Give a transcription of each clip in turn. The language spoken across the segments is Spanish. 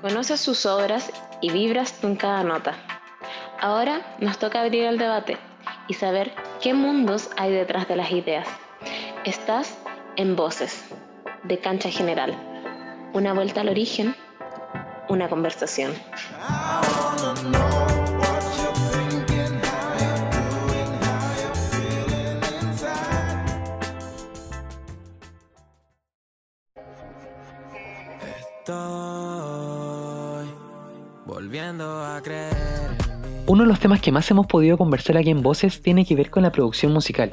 Conoces sus obras y vibras con cada nota. Ahora nos toca abrir el debate y saber qué mundos hay detrás de las ideas. Estás en Voces, de Cancha General. Una vuelta al origen, una conversación. Uno de los temas que más hemos podido conversar aquí en Voces tiene que ver con la producción musical.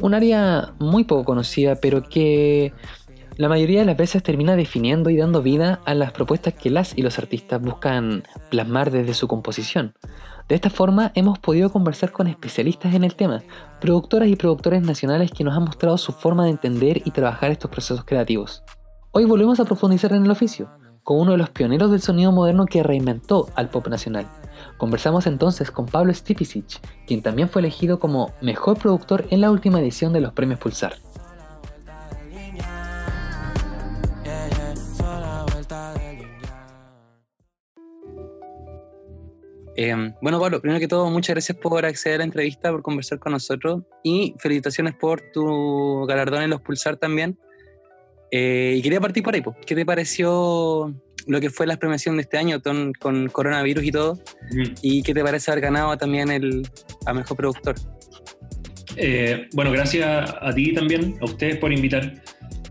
Un área muy poco conocida, pero que la mayoría de las veces termina definiendo y dando vida a las propuestas que las y los artistas buscan plasmar desde su composición. De esta forma hemos podido conversar con especialistas en el tema, productoras y productores nacionales que nos han mostrado su forma de entender y trabajar estos procesos creativos. Hoy volvemos a profundizar en el oficio, con uno de los pioneros del sonido moderno que reinventó al pop nacional. Conversamos entonces con Pablo Stipicic, quien también fue elegido como mejor productor en la última edición de los premios Pulsar. Em, bueno, Pablo, primero que todo, muchas gracias por acceder a la entrevista, por conversar con nosotros y felicitaciones por tu galardón en los Pulsar también. Eh, y quería partir por ahí, ¿qué te pareció lo que fue la premiación de este año con, con coronavirus y todo? ¿Y qué te parece haber ganado también el a mejor productor? Eh, bueno, gracias a ti también, a ustedes por invitar.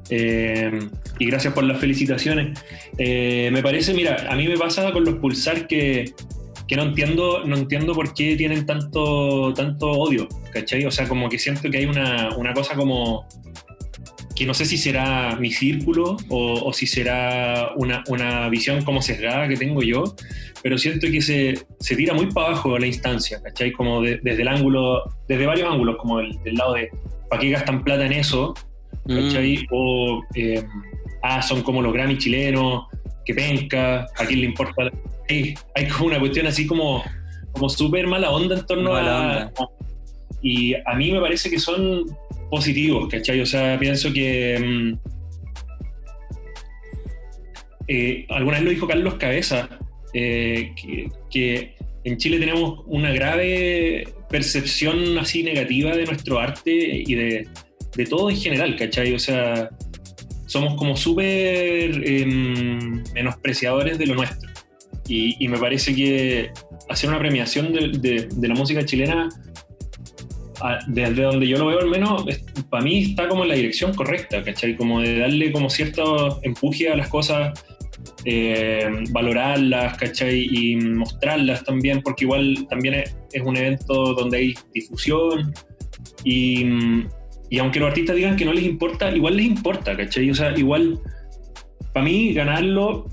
Eh, y gracias por las felicitaciones. me parece, mira, a mí me pasa con los pulsar que, que, no entiendo, no entiendo por qué tienen tanto, tanto odio, ¿cachai? O sea, como que siento que hay una, una cosa como que no sé si será mi círculo o, si será una, una, visión como sesgada que tengo yo, pero siento que se, se tira muy para abajo la instancia, ¿cachai? Como desde el ángulo, desde varios ángulos, como el, del lado de, ¿para qué gastan plata en eso? ¿cachai? Mm. O, eh, ah, son como los Grammy chilenos, que penca, a quién le importa. Hay, hay como una cuestión así como, como súper mala onda en torno a... Y a mí me parece que son positivos, ¿cachai? O sea, pienso que... Mm, eh, alguna vez lo dijo Carlos Cabeza, eh, que, en Chile tenemos una grave percepción así negativa de nuestro arte y de, todo en general, ¿cachai? O sea, somos como súper em, menospreciadores de lo nuestro. Y, me parece que hacer una premiación de, de la música chilena desde donde yo lo veo al menos, para mí está como en la dirección correcta, ¿cachai? Como de darle como cierto empuje a las cosas, eh, valorarlas, ¿cachai? Y mostrarlas también, porque igual también es, un evento donde hay difusión y, y, aunque los artistas digan que no les importa, igual les importa, ¿cachai? O sea, igual, para mí ganarlo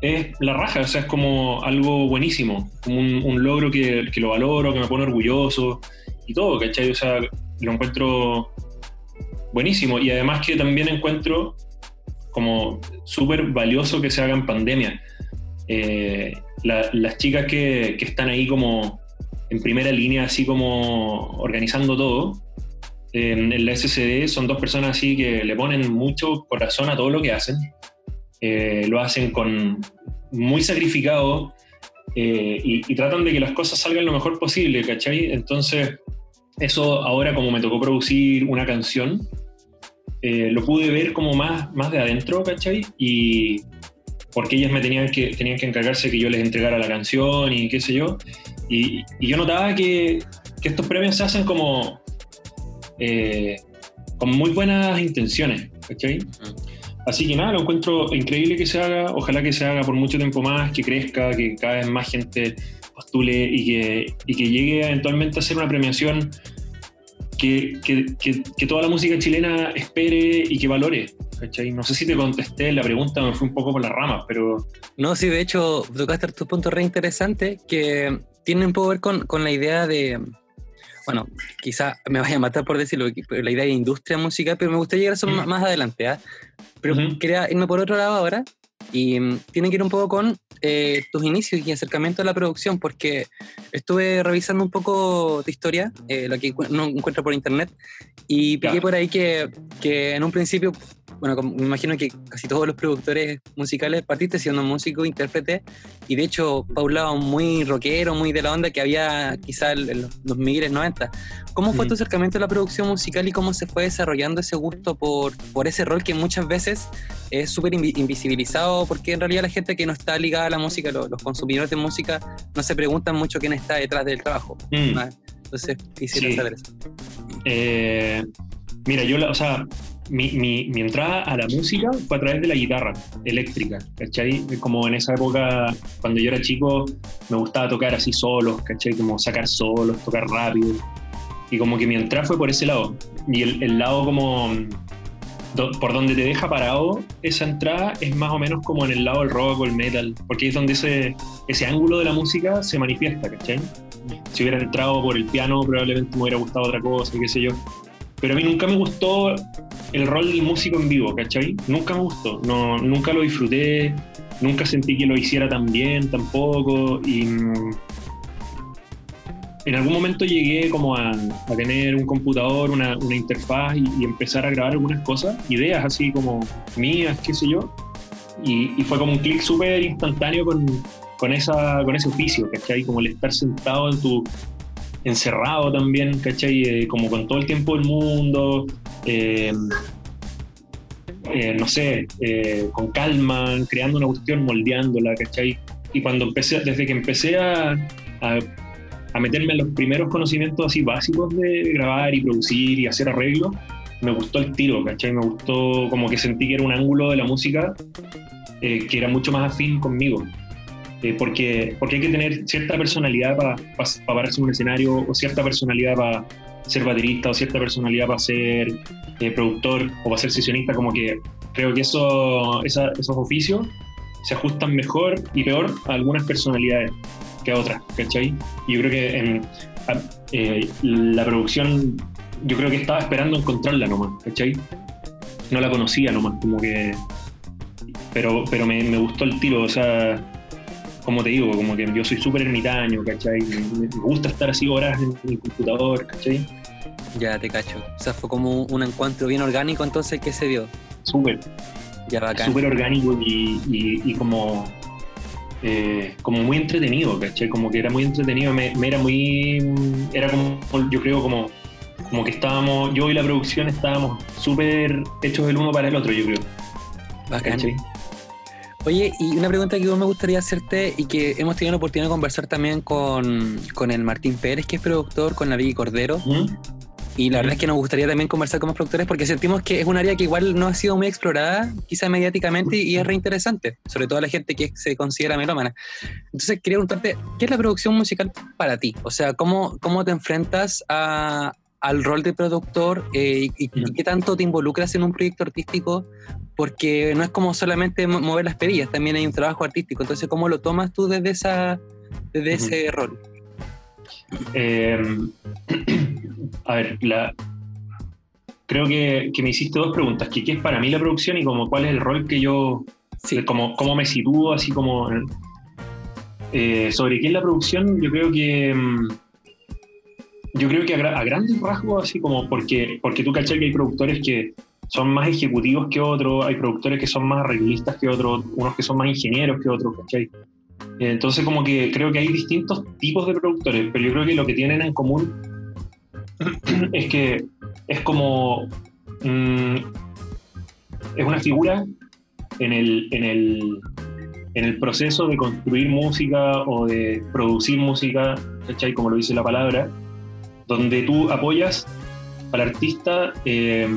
es la raja, o sea, es como algo buenísimo, como un, un logro que, que, lo valoro, que me pone orgulloso y todo, ¿cachai? O sea, lo encuentro buenísimo y además que también encuentro como súper valioso que se haga en pandemia. Eh, las chicas que, que, están ahí como en primera línea, así como organizando todo, en, la SCD son dos personas así que le ponen mucho corazón a todo lo que hacen. Eh, lo hacen con muy sacrificado eh, y, y, tratan de que las cosas salgan lo mejor posible, ¿cachai? Entonces, eso ahora como me tocó producir una canción, eh, lo pude ver como más, más de adentro, ¿cachai? Y porque ellas me tenían que, tenían que encargarse que yo les entregara la canción y qué sé yo. Y, yo notaba que, que, estos premios se hacen como eh, con muy buenas intenciones, ¿cachai? Así que nada, lo encuentro increíble que se haga, ojalá que se haga por mucho tiempo más, que crezca, que cada vez más gente postule y que, y que llegue eventualmente a ser una premiación que, que, que, toda la música chilena espere y que valore. No sé si te contesté la pregunta, me fui un poco por las ramas, pero... No, sí, de hecho, tocaste tus puntos re interesantes que tienen un poco que ver con, con la idea de, bueno, quizá me vaya a matar por decirlo, la idea de industria musical, pero me gustaría llegar a eso más, adelante. ¿ah? Pero quería irme por otro lado ahora y tiene que ir un poco con eh, tus inicios y acercamiento a la producción, porque estuve revisando un poco tu historia, eh, lo que no encuentro por internet, y pillé por ahí que, que, en un principio bueno, me imagino que casi todos los productores musicales partiste siendo músico, intérprete, y de hecho, Paula, muy rockero, muy de la onda que había quizá en los 2000, 90. ¿Cómo fue tu acercamiento a la producción musical y cómo se fue desarrollando ese gusto por, por ese rol que muchas veces es súper invisibilizado? Porque en realidad la gente que no está ligada a la música, los, consumidores de música, no se preguntan mucho quién está detrás del trabajo. Mm. Entonces, quisiera saber eso. Eh, mira, yo, o sea, mi, mi, mi, entrada a la música fue a través de la guitarra eléctrica, ¿cachai? Como en esa época, cuando yo era chico, me gustaba tocar así solos, ¿cachai? Como sacar solos, tocar rápido. Y como que mi entrada fue por ese lado. Y el, el lado como por donde te deja parado esa entrada es más o menos como en el lado del rock o el metal, porque es donde ese, ese ángulo de la música se manifiesta, ¿cachai? Si hubiera entrado por el piano probablemente me hubiera gustado otra cosa, qué sé yo. Pero a mí nunca me gustó el rol del músico en vivo, ¿cachai? Nunca me gustó, no, nunca lo disfruté, nunca sentí que lo hiciera tan bien tampoco y mm, en algún momento llegué como a, tener un computador, una, interfaz y, empezar a grabar algunas cosas, ideas así como mías, qué sé yo, y, fue como un clic súper instantáneo con, con, esa, con ese oficio, ¿cachai? Como el estar sentado en tu, encerrado también, ¿cachai? Eh, como con todo el tiempo del mundo, eh, eh, no sé, con calma, creando una cuestión, moldeándola, ¿cachai? Y cuando empecé, desde que empecé a, a, meterme en los primeros conocimientos así básicos de grabar y producir y hacer arreglos, me gustó el tiro, ¿cachai? Me gustó como que sentí que era un ángulo de la música que era mucho más afín conmigo. Eh, porque, porque hay que tener cierta personalidad para pararse en un escenario o cierta personalidad para ser baterista o cierta personalidad para ser eh, productor o para ser sesionista, como que creo que eso, esos oficios se ajustan mejor y peor a algunas personalidades que a otras, ¿cachai? Y yo creo que en eh, la producción, yo creo que estaba esperando encontrarla nomás, ¿cachai? No la conocía nomás, como que... Pero, pero me, me gustó el tiro, o sea como te digo, como que yo soy súper ermitaño, ¿cachai? Me, gusta estar así horas en mi computador, ¿cachai? Ya te cacho. O sea, fue como un encuentro bien orgánico entonces que se dio. Súper. Ya bacán. Súper orgánico y, como, eh, como muy entretenido, ¿cachai? Como que era muy entretenido, me, era muy, era como, yo creo como, como que estábamos, yo y la producción estábamos súper hechos el uno para el otro, yo creo. Bacán. ¿cachai? Oye, y una pregunta que me gustaría hacerte y que hemos tenido la oportunidad de conversar también con, con el Martín Pérez, que es productor, con la Vicky Cordero. Y la verdad es que nos gustaría también conversar con los productores porque sentimos que es un área que igual no ha sido muy explorada, quizá mediáticamente, y es reinteresante, sobre todo a la gente que se considera melómana. Entonces, quería preguntarte, ¿qué es la producción musical para ti? O sea, ¿cómo, cómo te enfrentas a, al rol de productor eh, y, qué tanto te involucras en un proyecto artístico, porque no es como solamente mover las perillas, también hay un trabajo artístico. Entonces, ¿cómo lo tomas tú desde, esa, desde ese rol? Em, a ver, la, creo que, me hiciste dos preguntas, ¿qué es para mí la producción y como cuál es el rol que yo, sí. como, cómo me sitúo, así como... Eh, sobre qué es la producción, yo creo que... Yo creo que a, grandes rasgos, así como porque, porque tú cachai que hay productores que son más ejecutivos que otros, hay productores que son más arreglistas que otros, unos que son más ingenieros que otros, ¿cachai? Entonces como que creo que hay distintos tipos de productores, pero yo creo que lo que tienen en común es que es como... Mm, es una figura en el, en, el, en el proceso de construir música o de producir música, ¿cachai? Como lo dice la palabra, donde tú apoyas al artista eh,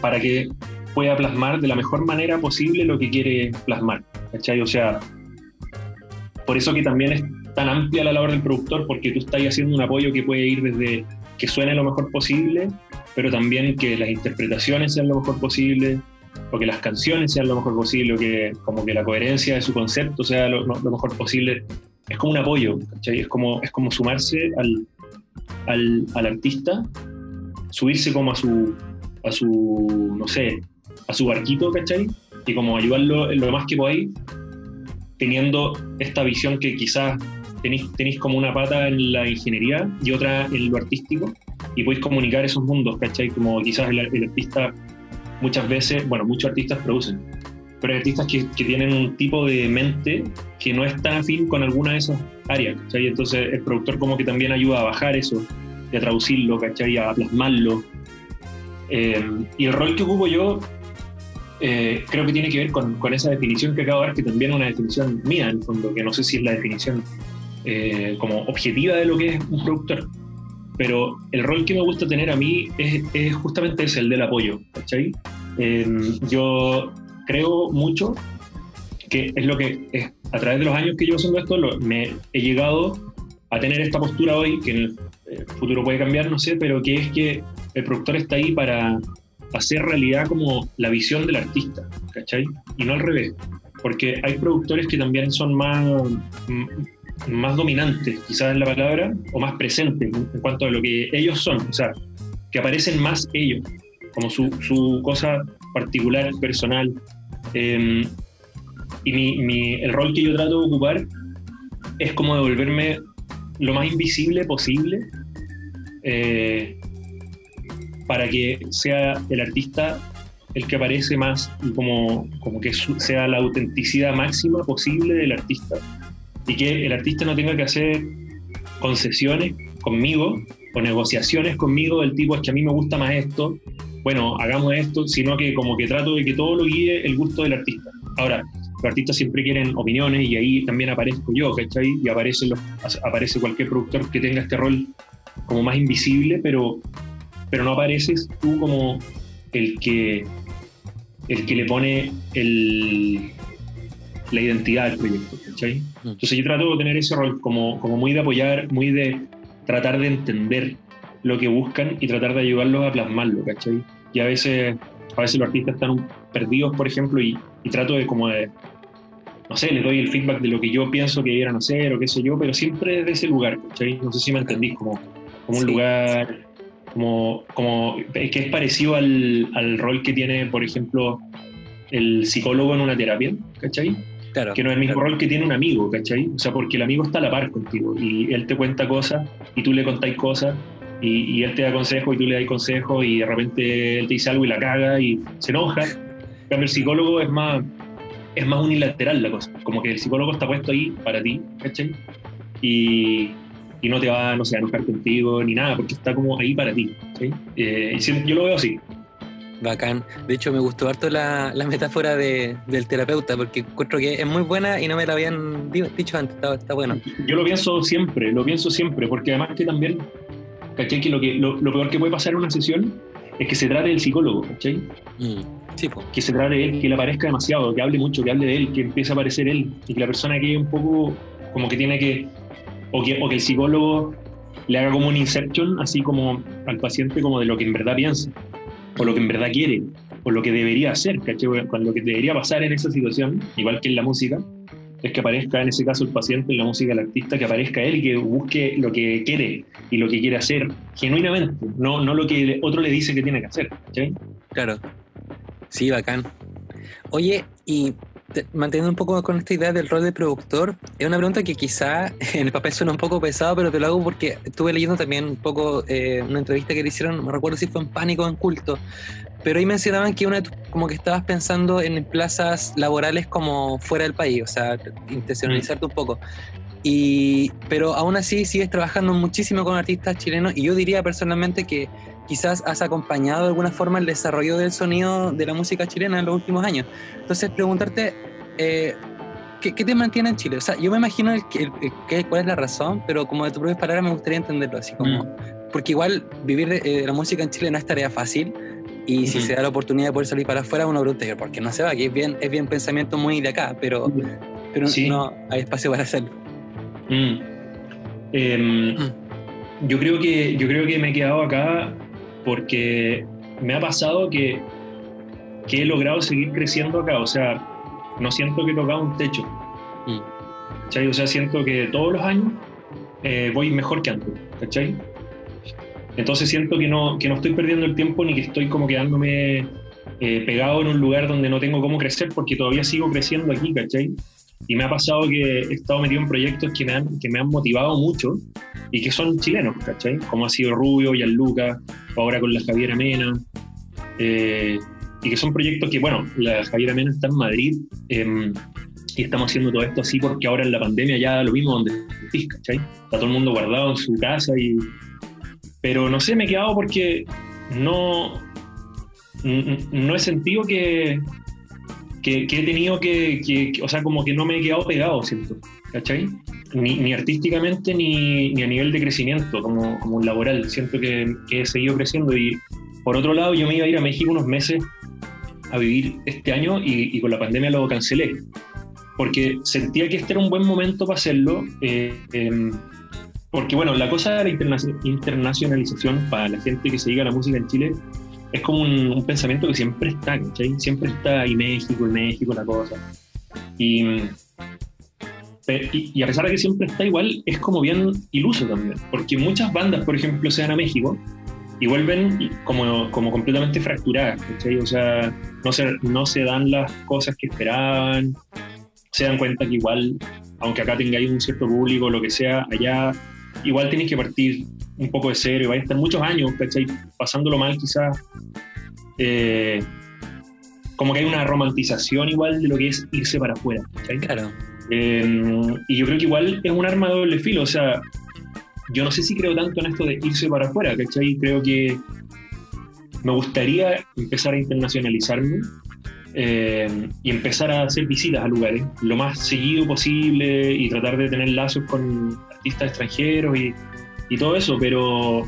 para que pueda plasmar de la mejor manera posible lo que quiere plasmar. ¿cachai? O sea, por eso que también es tan amplia la labor del productor, porque tú estás haciendo un apoyo que puede ir desde que suene lo mejor posible, pero también que las interpretaciones sean lo mejor posible, o que las canciones sean lo mejor posible, o que como que la coherencia de su concepto sea lo, mejor posible. Es como un apoyo, ¿cachai? Es como, es como sumarse al, al, artista subirse como a su, a su, no sé, a su barquito, ¿cachai? Y como ayudarlo en lo más que podáis, teniendo esta visión que quizás tenéis, tenéis como una pata en la ingeniería y otra en lo artístico, y podéis comunicar esos mundos, ¿cachai? Como quizás el, artista muchas veces, bueno, muchos artistas producen, pero hay artistas que, que, tienen un tipo de mente que no es tan afín con alguna de esas áreas, ¿cachai? Entonces el productor como que también ayuda a bajar eso, y a traducirlo, ¿cachai? A plasmarlo. Eh, y el rol que ocupo yo eh, creo que tiene que ver con, con, esa definición que acabo de dar, que también es una definición mía, en el fondo, que no sé si es la definición eh, como objetiva de lo que es un productor. Pero el rol que me gusta tener a mí es, es justamente ese, el del apoyo, ¿cachai? yo creo mucho que es lo que es, a través de los años que llevo haciendo esto, lo, me he llegado a tener esta postura hoy, que en el eh, futuro puede cambiar, no sé, pero que es que el productor está ahí para hacer realidad como la visión del artista, ¿cachai? Y no al revés, porque hay productores que también son más, más dominantes, quizás en la palabra, o más presentes en cuanto a lo que ellos son, o sea, que aparecen más ellos, como su, su cosa particular, personal. Em, y mi, el rol que yo trato de ocupar es como devolverme lo más invisible posible eh, para que sea el artista el que aparece más y como, como que sea la autenticidad máxima posible del artista y que el artista no tenga que hacer concesiones conmigo o negociaciones conmigo del tipo es que a mí me gusta más esto, bueno, hagamos esto, sino que como que trato de que todo lo guíe el gusto del artista. Ahora, los artistas siempre quieren opiniones y ahí también aparezco yo, ¿cachai? Y aparece, los, aparece cualquier productor que tenga este rol como más invisible, pero, pero no apareces tú como el que, el que le pone el, la identidad al proyecto, ¿cachai? Mm. Entonces yo trato de tener ese rol como, como muy de apoyar, muy de tratar de entender lo que buscan y tratar de ayudarlos a plasmarlo, ¿cachai? Y a veces, a veces los artistas están perdidos, por ejemplo, y, y trato de como de no sé, le doy el feedback de lo que yo pienso que debieran hacer o qué sé yo, pero siempre desde ese lugar, ¿cachai? No sé si me entendís, como, como un lugar, como, como que es parecido al, al, rol que tiene, por ejemplo, el psicólogo en una terapia, ¿cachai? Claro, que no es el mismo rol que tiene un amigo, ¿cachai? O sea, porque el amigo está a la par contigo y él te cuenta cosas y tú le contáis cosas y, y él te da consejo y tú le das consejo y de repente él te dice algo y la caga y se enoja. En cambio, el psicólogo es más, es más unilateral la cosa. Como que el psicólogo está puesto ahí para ti, ¿cachai? Y, y no te va, no sé, a enojar contigo ni nada, porque está como ahí para ti, ¿sí? Eh, yo lo veo así. Bacán. De hecho, me gustó harto la, la metáfora de, del terapeuta, porque encuentro que es muy buena y no me la habían dicho antes. Está, bueno. Yo lo pienso siempre, lo pienso siempre, porque además que también, ¿cachai? Que lo, que, lo, lo peor que puede pasar en una sesión es que se trate del psicólogo, ¿cachai? Mm. Que se trate de él, que le aparezca demasiado, que hable mucho, que hable de él, que empiece a aparecer él, y que la persona quede un poco como que tiene que o, que, o que el psicólogo le haga como un inception, así como al paciente, como de lo que en verdad piensa, o lo que en verdad quiere, o lo que debería hacer, ¿cachai? Cuando lo que debería pasar en esa situación, igual que en la música, es que aparezca en ese caso el paciente, en la música el artista, que aparezca él y que busque lo que quiere y lo que quiere hacer genuinamente, no, no lo que otro le dice que tiene que hacer. ¿cachai? Claro, Sí, bacán. Oye, y manteniendo un poco con esta idea del rol de productor, es una pregunta que quizá en el papel suena un poco pesado, pero te lo hago porque estuve leyendo también un poco eh, una entrevista que le hicieron, no recuerdo si fue en Pánico o en Culto, pero ahí mencionaban que una como que estabas pensando en plazas laborales como fuera del país, o sea, intencionalizarte un poco. Y, pero aún así sigues trabajando muchísimo con artistas chilenos y yo diría personalmente que quizás has acompañado de alguna forma el desarrollo del sonido de la música chilena en los últimos años. Entonces, preguntarte, eh, ¿qué, te mantiene en Chile? O sea, yo me imagino el, cuál es la razón, pero como de tu propia palabra me gustaría entenderlo así como... Mm. Porque igual vivir de, eh, la música en Chile no es tarea fácil y si se da la oportunidad de poder salir para afuera, uno pregunta, ¿por qué no se va? Que es bien, es bien pensamiento muy de acá, pero, pero no hay espacio para hacerlo. Mm. Em, mm. Yo creo que yo creo que me he quedado acá porque me ha pasado que, que he logrado seguir creciendo acá, o sea, no siento que he tocado un techo. Mm. O sea, siento que todos los años eh, voy mejor que antes, ¿cachai? Entonces siento que no, que no estoy perdiendo el tiempo ni que estoy como quedándome eh, pegado en un lugar donde no tengo cómo crecer porque todavía sigo creciendo aquí, ¿cachai? Y me ha pasado que he estado metido en proyectos que me han, que me han motivado mucho y que son chilenos, ¿cachai? Como ha sido Rubio, Gianluca, ahora con la Javiera Mena. Eh, y que son proyectos que, bueno, la Javiera Mena está en Madrid em, y estamos haciendo todo esto así porque ahora en la pandemia ya lo mismo donde ¿cachai? Está todo el mundo guardado en su casa y... Pero no sé, me he quedado porque no, no he sentido que, que, he tenido que, o sea, como que no me he quedado pegado, siento, ¿cachai? Ni, ni artísticamente ni, ni, a nivel de crecimiento como, como laboral. Siento que, que, he seguido creciendo y por otro lado yo me iba a ir a México unos meses a vivir este año y, con la pandemia lo cancelé. Porque sentía que este era un buen momento para hacerlo. Eh, em, porque bueno, la cosa de la internacionalización para la gente que se dedica a la música en Chile es como un, pensamiento que siempre está, ¿cachai? Siempre está y México, y México, la cosa. Y, y, a pesar de que siempre está igual, es como bien iluso también. Porque muchas bandas, por ejemplo, se van a México y vuelven como, como completamente fracturadas, ¿cachai? O sea, no se, no se dan las cosas que esperaban, se dan cuenta que igual, aunque acá tengáis un cierto público, lo que sea, allá igual tenéis que partir un poco de cero y vais a estar muchos años, ¿cachai? Pasándolo mal quizás. Eh, como que hay una romantización igual de lo que es irse para afuera, ¿cachai? Claro. Eh, y yo creo que igual es un arma de doble filo, o sea, yo no sé si creo tanto en esto de irse para afuera, ¿cachai? Creo que me gustaría empezar a internacionalizarme eh, y empezar a hacer visitas a lugares lo más seguido posible y tratar de tener lazos con artistas extranjeros y y todo eso, pero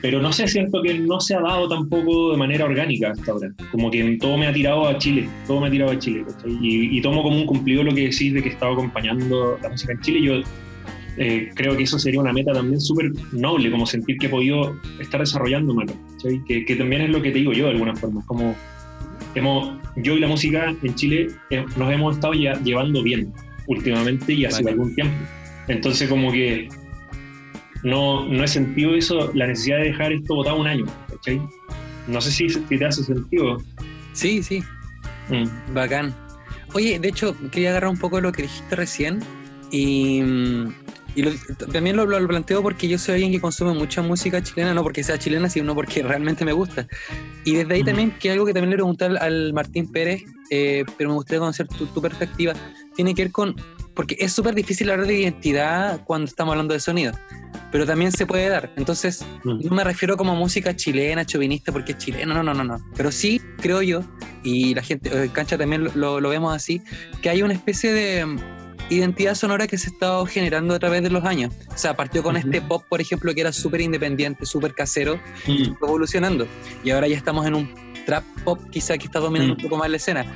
pero no sé, siento que no se ha dado tampoco de manera orgánica hasta ahora. Como que todo me ha tirado a Chile, todo me ha tirado a Chile. Y, tomo como un cumplido lo que decís de que estaba acompañando la música en Chile. Yo eh, creo que eso sería una meta también súper noble, como sentir que he podido estar desarrollando que, que, también es lo que te digo yo de alguna forma. Como hemos, yo y la música en Chile eh, nos hemos estado llevando bien últimamente y hace algún tiempo. Entonces como que no, no he sentido eso, la necesidad de dejar esto votado un año, ¿cachai? No sé si, te hace sentido. Sí, sí. Mm. Bacán. Oye, de hecho, quería agarrar un poco de lo que dijiste recién y, también lo, planteo porque yo soy alguien que consume mucha música chilena, no porque sea chilena, sino porque realmente me gusta. Y desde ahí mm. también, que algo que también le pregunté al, Martín Pérez, eh, pero me gustaría conocer tu, tu perspectiva, tiene que ver con porque es súper difícil hablar de identidad cuando estamos hablando de sonido, pero también se puede dar. Entonces, mm. no me refiero como música chilena, chauvinista, porque es chilena, no, no, no, no. Pero sí creo yo, y la gente, en cancha también lo, lo, vemos así, que hay una especie de mm, identidad sonora que se ha estado generando a través de los años. O sea, partió con este pop, por ejemplo, que era súper independiente, súper casero, y mm. evolucionando. Y ahora ya estamos en un trap pop quizá que está dominando un poco más la escena.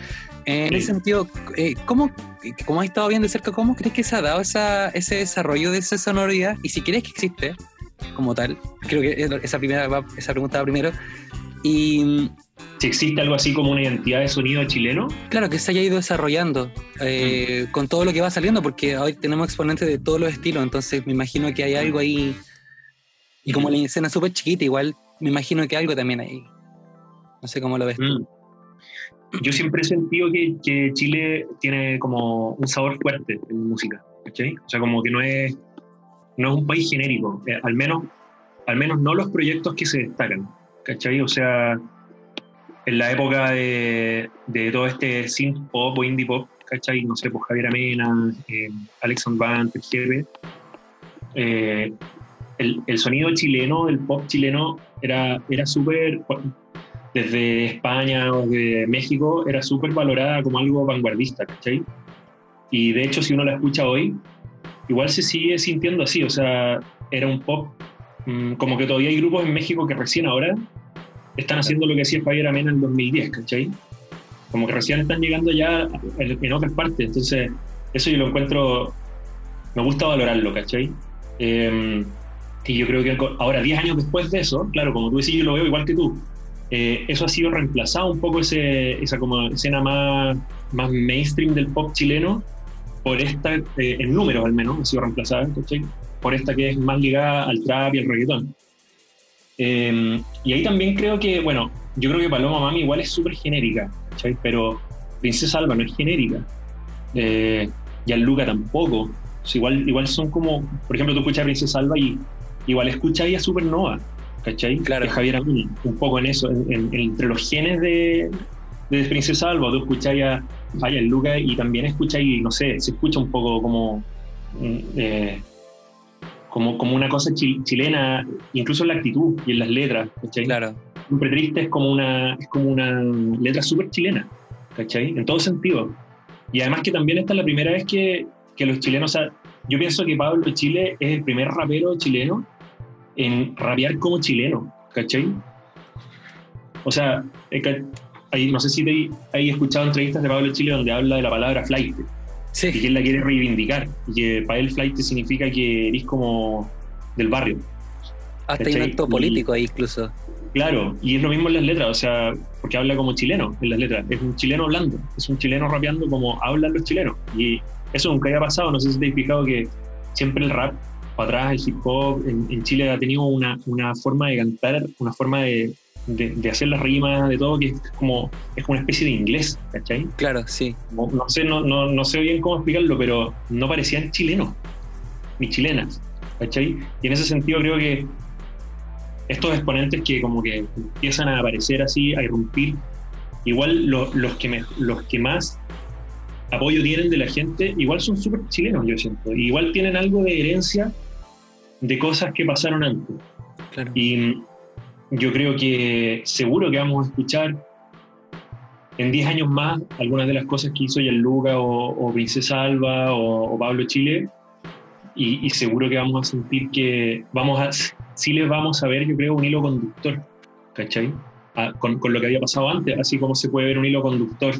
En ese sentido, eh, ¿cómo, ¿cómo has estado bien de cerca, cómo crees que se ha dado esa, ese desarrollo de esa sonoridad? Y si crees que existe como tal, creo que esa, primera, esa pregunta va primero. Y si existe algo así como una identidad de sonido chileno. Claro, que se haya ido desarrollando eh, mm. con todo lo que va saliendo, porque hoy tenemos exponentes de todos los estilos, entonces me imagino que hay algo ahí. Y como la escena es súper chiquita, igual me imagino que algo también hay. No sé cómo lo ves tú. Yo siempre he sentido que, que, Chile tiene como un sabor fuerte en música, ¿cachai? O sea, como que no es, no es un país genérico, eh, al, menos, al menos no los proyectos que se destacan, ¿cachai? O sea, en la época de, de todo este synth pop o indie pop, ¿cachai? No sé, pues Javier Amena, eh, Alex Band, el eh, el, el, sonido chileno, el pop chileno, era, era súper desde España o de México era súper valorada como algo vanguardista, ¿cachai? Y de hecho, si uno la escucha hoy, igual se sigue sintiendo así, o sea, era un pop, mm, como que todavía hay grupos en México que recién ahora están haciendo lo que hacía Javier Amena en 2010, ¿cachai? Como que recién están llegando ya en, otras partes, entonces eso yo lo encuentro, me gusta valorarlo, ¿cachai? Eh, y yo creo que ahora, 10 años después de eso, claro, como tú decís, yo lo veo igual que tú, eh, eso ha sido reemplazado un poco ese, esa como escena más, más mainstream del pop chileno por esta, eh, en números al menos, ha sido reemplazada por esta que es más ligada al trap y al reggaetón. Eh, y ahí también creo que, bueno, yo creo que Paloma Mami igual es súper genérica, pero Princesa Alba no es genérica. Eh, y Luca tampoco. igual, igual son como, por ejemplo, tú escuchas a Princesa Alba y igual escuchas a Supernova, ¿cachai? Claro. Que Javier Amena, un poco en eso, en- en- entre los genes de, de Princesa Alba, tú escucháis a, a Lucas y también escucháis, no sé, se escucha un poco como, mm, eh, como, como una cosa chi- chilena, incluso en la actitud y en las letras, ¿cachai? Claro. Siempre triste es como una, es como una letra súper chilena, ¿cachai? En todo sentido. Y además que también esta es la primera vez que, que los chilenos, o sea, yo pienso que Pablo Chile es el primer rapero chileno en rapear como chileno, ¿cachai? O sea, hay- no sé si te hay escuchado entrevistas de Pablo Chile donde habla de la palabra flight y que Sí, él la quiere reivindicar y que para él flight significa que eres como del barrio. hasta hay un ¿cachai? acto Y- político ahí incluso. Claro, y es lo mismo en las letras, o sea, porque habla como chileno en las letras, es un chileno hablando, es un chileno rapeando como hablan los chilenos. Y eso nunca había pasado, no sé si te has fijado que siempre el rap, para atrás, el hip hop, en, en Chile ha tenido una, una forma de cantar, una forma de, de- de hacer las rimas, de todo, que es como, es como una especie de inglés, ¿cachai? Claro, sí. Como- no sé, no, no, no sé bien cómo explicarlo, pero no parecían chilenos, ni chilenas, ¿cachai? Y en ese sentido creo que estos exponentes que como que empiezan a aparecer así, a irrumpir, igual lo- los, que me- los que más apoyo tienen de la gente, igual son súper chilenos, yo siento. Igual tienen algo de herencia de cosas que pasaron antes. Claro. Y mm, yo creo que seguro que vamos a escuchar en 10 años más algunas de las cosas que hizo Gianluca o, o Princesa Alba o, o Pablo Chile. Y, y seguro que vamos a sentir que vamos a, sí les vamos a ver, yo creo, un hilo conductor, ¿cachai? Ah, con, con lo que había pasado antes, así como se puede ver un hilo conductor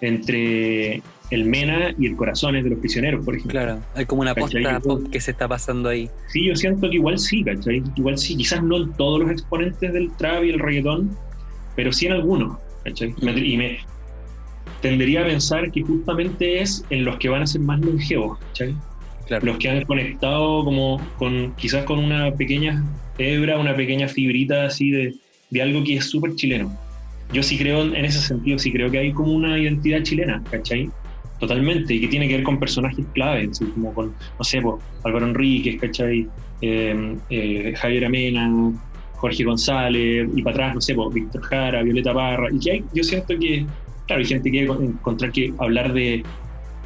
entre el Mena y el Corazones de los Prisioneros, por ejemplo. Claro, hay como una ¿Cachai? posta pop que se está pasando ahí. Sí, yo siento que igual sí, ¿cachai? Igual sí, quizás no en todos los exponentes del trap y el reggaetón, pero sí en algunos, ¿cachai? Me- Y me tendería a pensar que justamente es en los que van a ser más longevos, ¿cachai? Claro. Los que han conectado como con, quizás con una pequeña hebra, una pequeña fibrita así de, de algo que es súper chileno. Yo sí creo en ese sentido, sí creo que hay como una identidad chilena, ¿cachai? Totalmente, y que tiene que ver con personajes clave, así como con, no sé, pues, Álvaro Enríquez, ¿cachai? Eh, eh, Javier Amena, Jorge González, y para atrás, no sé, pues, Víctor Jara, Violeta Parra, y que hay, yo siento que, claro, hay gente que encontrar que hablar de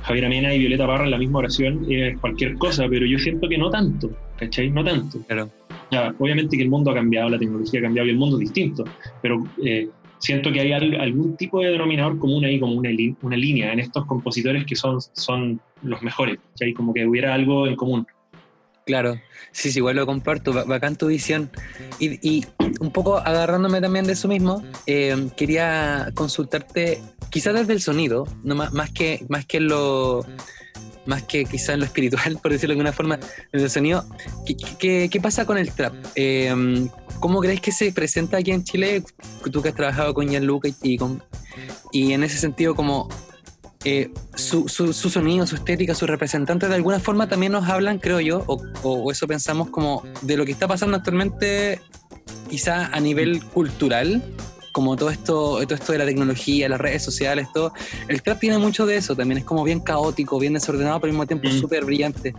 Javier Amena y Violeta Parra en la misma oración es cualquier cosa, pero yo siento que no tanto, ¿cachai? No tanto. Claro. Ya, obviamente que el mundo ha cambiado, la tecnología ha cambiado y el mundo es distinto, pero eh, siento que hay al- algún tipo de denominador común ahí, como una, una línea en estos compositores que son, son los mejores, ¿cachai? Como que hubiera algo en común. Claro, sí, sí, igual lo comparto, ba- bacán tu visión. Y, y un poco agarrándome también de eso mismo, eh, quería consultarte, quizás desde el sonido, no más, más que más que en lo más que quizás en lo espiritual, por decirlo de alguna forma, desde el sonido, ¿qué, qué- qué pasa con el trap? Eh, ¿Cómo crees que se presenta aquí en Chile? Tú que has trabajado con Gianluca y, con y en ese sentido como eh, su, su, su sonido, su estética, sus representantes de alguna forma también nos hablan, creo yo, o, o eso pensamos como de lo que está pasando actualmente, quizá a nivel cultural, como todo esto, todo esto de la tecnología, las redes sociales, todo. El trap tiene mucho de eso también, es como bien caótico, bien desordenado, pero al mismo tiempo Mm. súper brillante.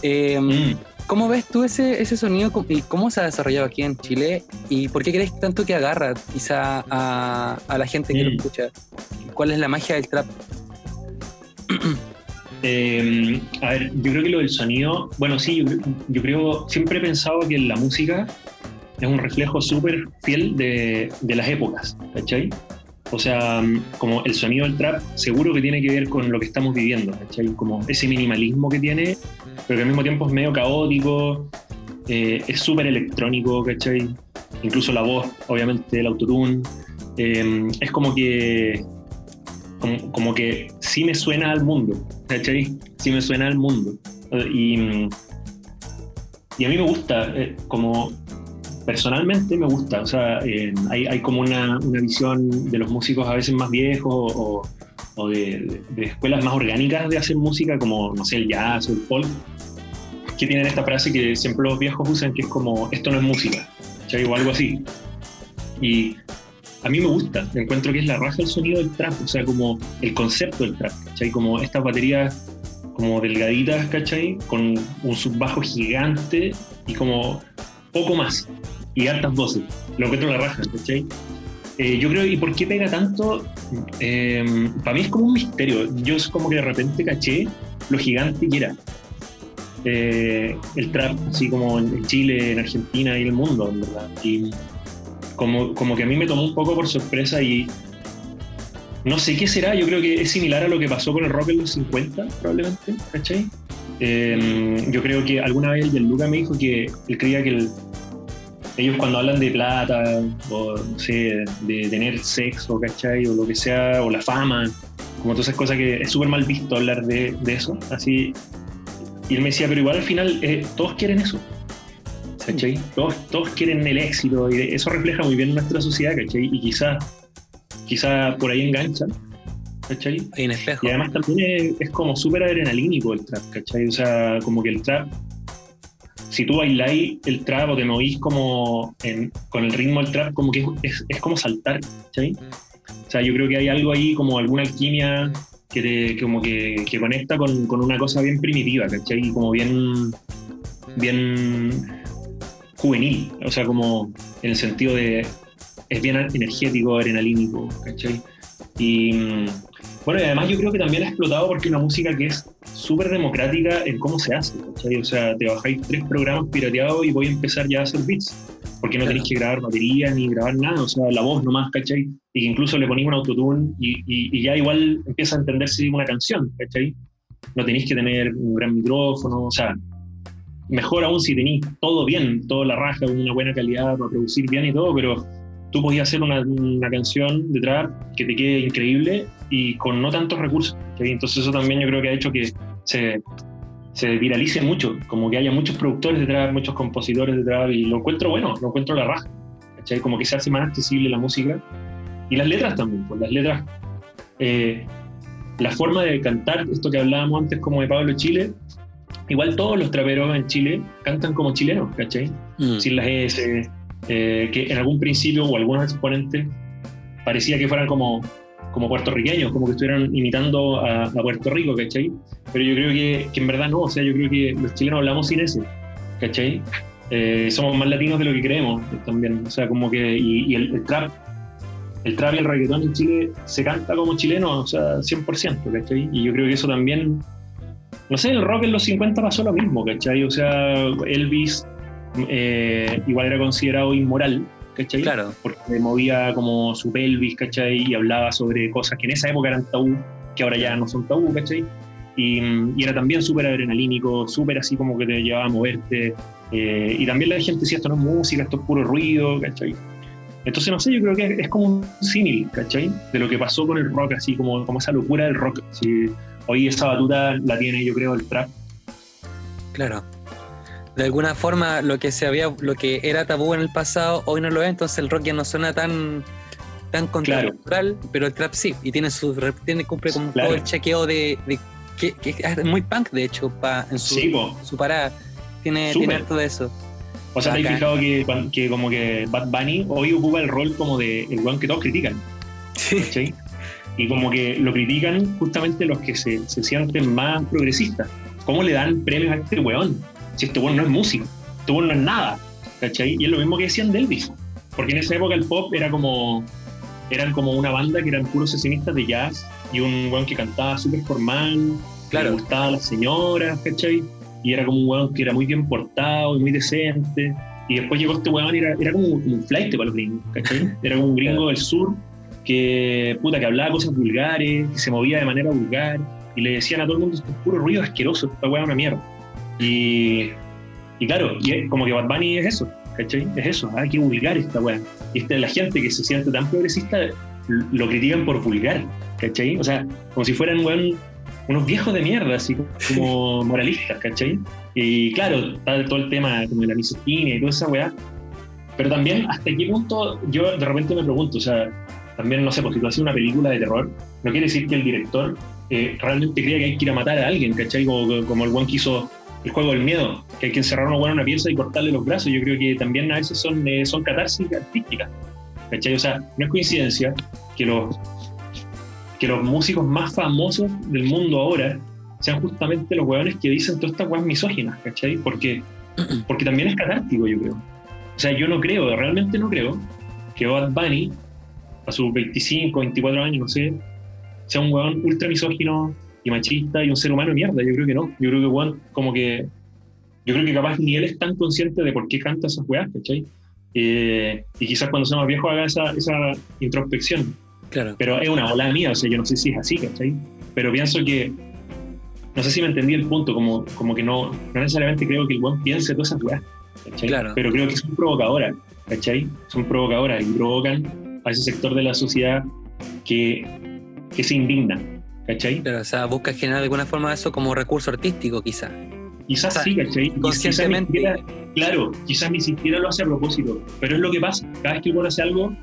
Eh, Mm. ¿Cómo ves tú ese, ese sonido y cómo se ha desarrollado aquí en Chile? ¿Y por qué crees tanto que agarra quizá a, a la gente que lo escucha? ¿Cuál es la magia del trap? Eh, a ver, yo creo que lo del sonido, bueno, sí, yo, yo creo, siempre he pensado que la música es un reflejo súper fiel de, de las épocas, ¿cachai? O sea, como el sonido del trap seguro que tiene que ver con lo que estamos viviendo, ¿cachai? Como ese minimalismo que tiene, pero que al mismo tiempo es medio caótico, eh, es súper electrónico, ¿cachai? Incluso la voz, obviamente, el autotune. eh, es como que como, que sí me suena al mundo, ¿cachai? Sí me suena al mundo. Y, mm, y a mí me gusta, eh, como personalmente me gusta, o sea, eh, hay, hay como una, una visión de los músicos a veces más viejos o, de, escuelas más orgánicas de hacer música, como, no sé, el jazz o el folk, que tienen esta frase que siempre los viejos usan, que es como, esto no es música. O algo así. Y a mí me gusta, encuentro que es la raja el sonido del trap, o sea, como el concepto del trap, ¿cachai? Como estas baterías como delgaditas, ¿cachai? Con un subbajo gigante y como poco más, y altas voces. Lo encuentro la raja, ¿cachai? Eh, yo creo, ¿y por qué pega tanto? Eh, para mí es como un misterio. Yo es como que de repente caché lo gigante que era. Eh, el trap, así como en Chile, en Argentina y el mundo, en verdad. Y como, como que a mí me tomó un poco por sorpresa y no sé qué será, yo creo que es similar a lo que pasó con el rock en los 50, probablemente, ¿cachai? yo creo que alguna vez el Luca me dijo que él creía que el, ellos cuando hablan de plata, o no sé, de tener sexo, ¿cachai? O lo que sea, o la fama, como todas esas cosas que es súper mal visto hablar de, de, eso, así. Y él me decía, pero igual al final eh, todos quieren eso, ¿cachai? Todos, todos quieren el éxito y eso refleja muy bien nuestra sociedad, ¿cachai? Y quizás quizá por ahí enganchan, ¿cachai? en espejo. Y además también es, como súper adrenalínico el trap, ¿cachai? O sea, como que el trap si tú bailáis el trap o te movís como con el ritmo del trap, como que es, es, como saltar, ¿cachai? O sea, yo creo que hay algo ahí, como alguna alquimia que, te, como que, que conecta con, con, una cosa bien primitiva, ¿cachai? Como bien, bien juvenil, o sea, como en el sentido de es bien energético, adrenalínico, ¿cachai? Y bueno, y además yo creo que también ha explotado porque es una música que es súper democrática en cómo se hace, ¿cachai? O sea, te bajáis tres programas pirateados y voy a empezar ya a hacer beats, porque no tenéis que grabar batería ni grabar nada, o sea, la voz nomás, ¿cachai? Y que incluso le ponéis un autotune y, y, ya igual empieza a entenderse una canción, ¿cachai? No tenéis que tener un gran micrófono, o sea, mejor aún si tenéis todo bien, toda la raja, una buena calidad para producir bien y todo, pero tú podías hacer una, una, canción de trap que te quede increíble y con no tantos recursos. Entonces eso también yo creo que ha hecho que se, se viralice mucho, como que haya muchos productores de trap, muchos compositores de trap y lo encuentro bueno, lo encuentro la raja. ¿cachai? Como que se hace más accesible la música y las letras también, pues las letras, eh, la forma de cantar, esto que hablábamos antes como de Pablo Chile, igual todos los traperos en Chile cantan como chilenos, ¿cachai? Mm. Sin las S, eh, que en algún principio o algunos exponentes parecía que fueran como, como puertorriqueños, como que estuvieran imitando a, Puerto Rico, ¿cachai? Pero yo creo que, que, en verdad no, o sea, yo creo que los chilenos hablamos sin ese, ¿cachai? Eh, somos más latinos de lo que creemos también, o sea, como que, y, el, trap, el trap y el reggaetón en Chile se canta como chileno, o sea, 100%, ¿cachai? Y yo creo que eso también, no sé, el rock en los 50 pasó lo mismo, ¿cachai? O sea, Elvis eh, igual era considerado inmoral, ¿cachai? Claro. Porque movía como su pelvis, ¿cachai? Y hablaba sobre cosas que en esa época eran tabú, que ahora ya no son tabú, ¿cachai? Y, era también súper adrenalínico, súper así como que te llevaba a moverte. Eh, y también la gente decía, esto no es música, esto es puro ruido, ¿cachai? Entonces, no sé, yo creo que es, como un símil, ¿cachai? De lo que pasó con el rock, así como, como esa locura del rock. Hoy esa batuta la tiene, yo creo, el trap. Claro de alguna forma lo que se había, lo que era tabú en el pasado, hoy no lo es, entonces el rock ya no suena tan tan contracultural, pero el trap sí, y tiene su tiene cumple como todo el chequeo de, que, es muy punk de hecho pa, en su, su parada. Tiene, tiene harto de eso. O sea, te has fijado que, que, como que Bad Bunny hoy ocupa el rol como de el weón que todos critican. Sí. Y como que lo critican justamente los que se, se sienten más progresistas. ¿Cómo le dan premios a este weón? Si este bueno no es músico, este bueno no es nada, ¿cachai? Y es lo mismo que decían de Elvis, porque en esa época el pop era como, eran como una banda que eran puros sesionistas de jazz y un weón que cantaba súper formal, claro. le gustaba a las señoras, ¿cachai? Y era como un weón que era muy bien portado y muy decente. Y después llegó este weón y era, era como, un flight para los gringos, ¿cachai? Era como un gringo del sur que, puta, que hablaba cosas vulgares, que se movía de manera vulgar, y le decían a todo el mundo, esto es puro ruido asqueroso, esta weá es una mierda. Y, y claro, y como que Bad Bunny es eso, ¿cachai? Es eso, hay que vulgar esta weá. Y esta, la gente que se siente tan progresista lo critican por vulgar, ¿cachai? O sea, como si fueran unos viejos de mierda, así como moralistas, ¿cachai? Y claro, está todo el tema como de la misoginia y toda esa weá. Pero también, ¿hasta qué punto? Yo de repente me pregunto, o sea, también, no sé, porque tú haces una película de terror, no quiere decir que el director eh, realmente crea que hay que ir a matar a alguien, ¿cachai? Como, como el one que hizo el juego del miedo, que hay que encerrar a una buena en una pieza y cortarle los brazos. Yo creo que también a veces son, eh, son catarsis artísticas. ¿cachai? O sea, no es coincidencia que los, que los músicos más famosos del mundo ahora sean justamente los hueones que dicen todas estas hueas misóginas, ¿cachai? Porque, porque también es catártico, yo creo. O sea, yo no creo, realmente no creo que Bad Bunny, a sus 25, 24 años, no sé, sea un weón ultra misógino y machista y un ser humano de mierda. Yo creo que no. Yo creo que weón, como que. Yo creo que capaz ni él es tan consciente de por qué canta esas weas, ¿cachai? Eh, y quizás cuando sea más viejo haga esa, esa introspección. Claro. Pero es una ola mía, o sea, yo no sé si es así, ¿cachai? Pero pienso que. No sé si me entendí el punto, como, como que no, no necesariamente creo que el buen piense todas esas weas, ¿cachai? Claro. Pero creo que son provocadoras, ¿cachai? Son provocadoras y provocan a ese sector de la sociedad que, que se indigna, ¿cachai? Claro, o sea, busca generar de alguna forma eso como recurso artístico, quizá. Quizás O sea, sí, ¿cachai? Quizás conscientemente. siquiera- claro, quizás ni siquiera lo hace a propósito, pero es lo que pasa. Cada vez que uno hace algo,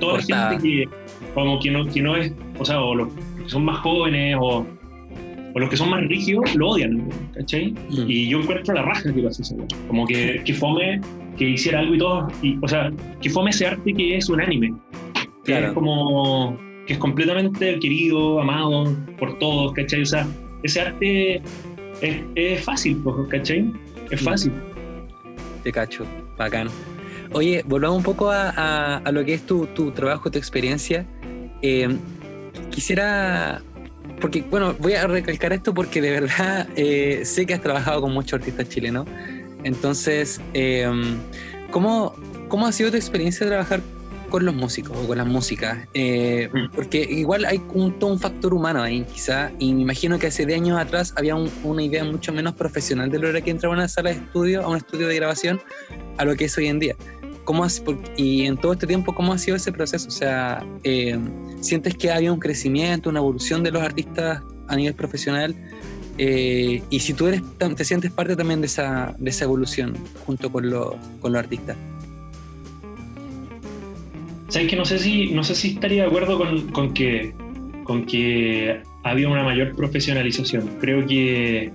toda la gente que, como que no, que no es, o sea, o los que son más jóvenes o, o los que son más rígidos, lo odian, ¿cachai? Mm. Y yo encuentro la raja que lo hace weón. Como que, que fome que hiciera algo y todo, y, o sea, que fome ese arte que es unánime. Que Claro. es como, que es completamente querido, amado por todos, ¿cachai? O sea, ese arte es, es fácil, pues, ¿cachai? Es Mm. fácil. Te cacho, bacán. Oye, volvamos un poco a, a- a lo que es tu, tu trabajo, tu experiencia. Eh, quisiera, porque bueno, voy a recalcar esto porque de verdad eh, sé que has trabajado con muchos artistas chilenos. Entonces, eh, ¿cómo, ¿cómo ha sido tu experiencia de trabajar con los músicos o con las músicas? Eh, Mm. porque igual hay un, todo un factor humano ahí, quizá, y me imagino que hace 10 años atrás había un- una idea mucho menos profesional de lo que era que entraba a una sala de estudio, a un estudio de grabación, a lo que es hoy en día. ¿Cómo has- por- y en todo este tiempo, ¿cómo ha sido ese proceso? O sea, eh, ¿sientes que había un crecimiento, una evolución de los artistas a nivel profesional? Eh, y si tú eres, te sientes parte también de esa, de esa evolución junto con, lo- con los artistas. ¿Sabes que no sé si no sé si estaría de acuerdo con, con que con que había una mayor profesionalización. Creo que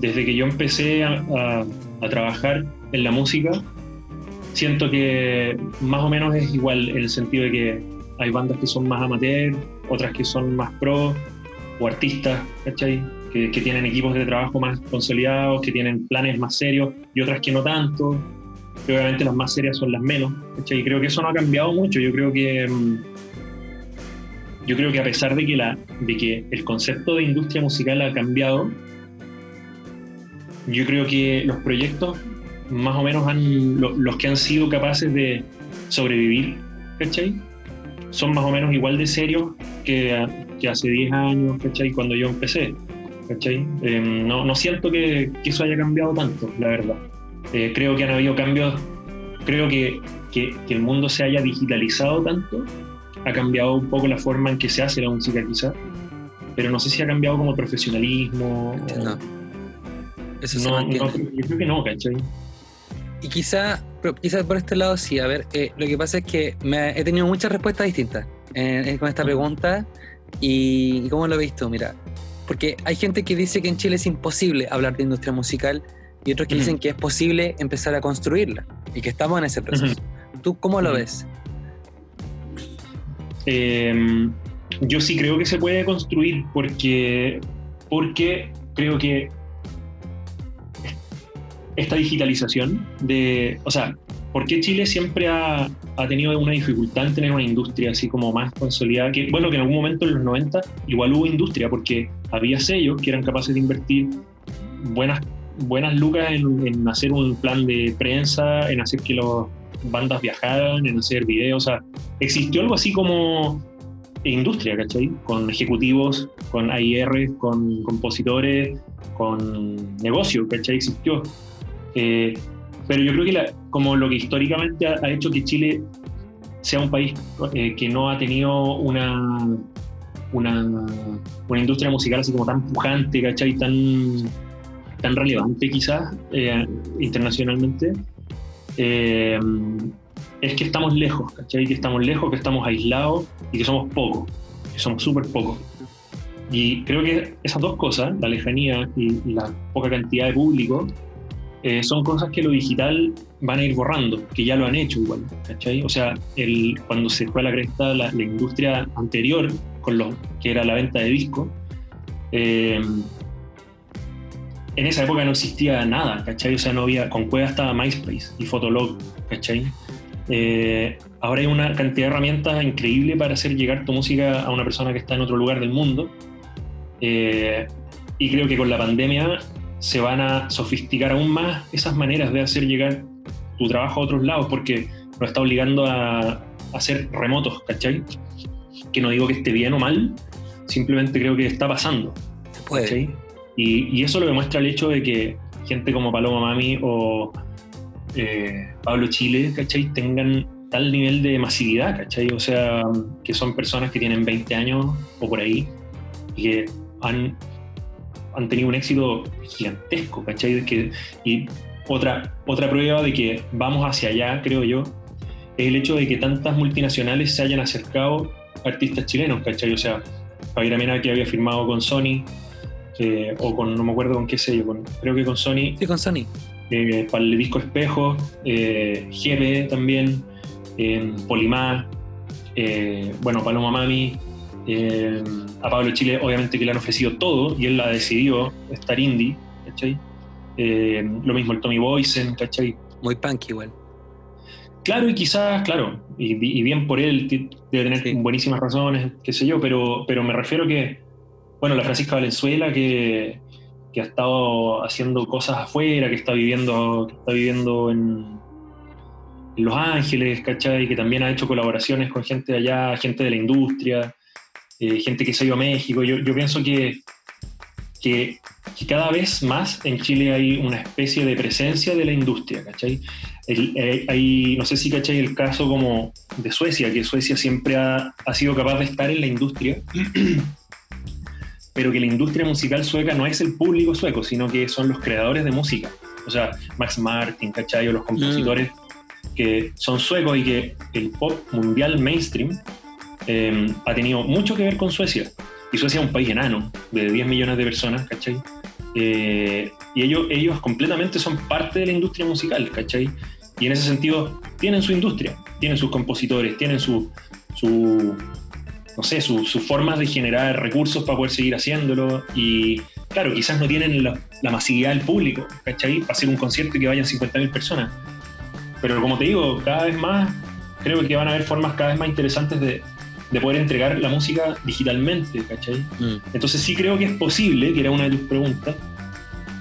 desde que yo empecé a, a- a trabajar en la música, siento que más o menos es igual en el sentido de que hay bandas que son más amateur, otras que son más pro, o artistas, ¿cachai? Que, que tienen equipos de trabajo más consolidados, que tienen planes más serios, y otras que no tanto obviamente las más serias son las menos. ¿cachai? Y creo que eso no ha cambiado mucho. Yo creo que mm, yo creo que a pesar de que el concepto de industria musical ha cambiado, yo creo que los proyectos más o menos han lo- los que han sido capaces de sobrevivir, ¿cachai? Son más o menos igual de serios que, hace 10 años, ¿cachai? Cuando yo empecé. Eh, no, siento que eso haya cambiado tanto, la verdad. Eh, creo que han habido cambios, creo que, que, que el mundo se haya digitalizado tanto, ha cambiado un poco la forma en que se hace la música quizás, pero no sé si ha cambiado como profesionalismo. o- Entiendo. Eso No, no, yo creo que no, ¿cachai? Y quizá, pero quizá por este lado sí. A ver, eh, lo que pasa es que me- he tenido muchas respuestas distintas eh, con esta pregunta. Y, y ¿cómo lo ves tú? Mira, porque hay gente que dice que en Chile es imposible hablar de industria musical y otros que dicen que es posible empezar a construirla y que estamos en ese proceso. ¿Tú cómo lo ves? Eh, yo sí creo que se puede construir porque, porque creo que esta digitalización de, o sea, ¿por qué Chile siempre ha, ha tenido una dificultad en tener una industria así como más consolidada? Que, bueno, que en algún momento en los 90 igual hubo industria porque había sellos que eran capaces de invertir buenas, buenas lucas en, hacer un plan de prensa, en hacer que las bandas viajaran, en hacer videos, o sea, existió algo así como industria, ¿cachai? Con ejecutivos, con AIR, con compositores, con negocio, ¿cachai? Existió. Eh, pero yo creo que como lo que históricamente ha, ha hecho que Chile sea un país eh, que no ha tenido una, una, una industria musical así como tan pujante, ¿cachai? Tan, tan relevante quizás eh, internacionalmente, eh, es que estamos lejos, ¿cachai? Que estamos lejos, que estamos aislados y que somos pocos, que somos súper pocos. Y creo que esas dos cosas, la lejanía y la poca cantidad de público, eh, son cosas que lo digital van a ir borrando, que ya lo han hecho igual, ¿cachai? O sea, el, cuando se fue a la cresta la, la industria anterior, con los, que era la venta de discos, eh, en esa época no existía nada, ¿cachai? O sea, no había, con Cueva estaba MySpace y Fotolog, ¿cachai? Eh, ahora hay una cantidad de herramientas increíble para hacer llegar tu música a una persona que está en otro lugar del mundo. Eh, y creo que con la pandemia se van a sofisticar aún más esas maneras de hacer llegar tu trabajo a otros lados, porque nos está obligando a, a ser remotos, ¿cachai? Que no digo que esté bien o mal, simplemente creo que está pasando. Puede. Y, y, eso lo demuestra el hecho de que gente como Paloma Mami o eh, Pablo Chile, ¿cachai? Tengan tal nivel de masividad, ¿cachai? O sea, que son personas que tienen 20 años o por ahí y que han, han tenido un éxito gigantesco, ¿cachai? Que, y otra, otra prueba de que vamos hacia allá, creo yo, es el hecho de que tantas multinacionales se hayan acercado a artistas chilenos, ¿cachai? O sea, Javier Mena que había firmado con Sony, eh, o con, no me acuerdo con qué sello, con, creo que con Sony. Sí, con Sony. Eh, para el disco Espejo, eh, GB también, eh, Polimar, eh, bueno, Paloma Mami, a Pablo Chile obviamente que le han ofrecido todo y él la decidió estar indie, ¿cachai? Lo mismo el Tommy Boysen, ¿cachai? Muy punk igual. Claro, y quizás, claro, y, y bien por él, debe tener Sí. buenísimas razones, qué sé yo, pero, pero me refiero que, bueno, la Francisca Valenzuela que, ha estado haciendo cosas afuera, que está viviendo, que está viviendo en, Los Ángeles, ¿cachai? Que también ha hecho colaboraciones con gente de allá, gente de la industria, eh, gente que se ha ido a México. Yo, pienso que, que, que cada vez más en Chile hay una especie de presencia de la industria, ¿cachai? El- eh, hay, no sé si cachai el caso como de Suecia, que Suecia siempre ha, ha sido capaz de estar en la industria, pero que la industria musical sueca no es el público sueco, sino que son los creadores de música. O sea, Max Martin, ¿cachai? O los compositores que son suecos y que el pop mundial mainstream eh, ha tenido mucho que ver con Suecia. Y Suecia es un país enano, de 10 millones de personas, ¿cachai? Eh, y ellos, ellos completamente son parte de la industria musical, ¿cachai? Y en ese sentido tienen su industria, tienen sus compositores, tienen su, su no sé, su- sus formas de generar recursos para poder seguir haciéndolo. Y claro, quizás no tienen la, la masividad del público, ¿cachai? Para hacer un concierto y que vayan 50.000 personas. Pero como te digo, cada vez más creo que van a haber formas cada vez más interesantes de, de poder entregar la música digitalmente, ¿cachai? Mm. Entonces sí creo que es posible, que era una de tus preguntas,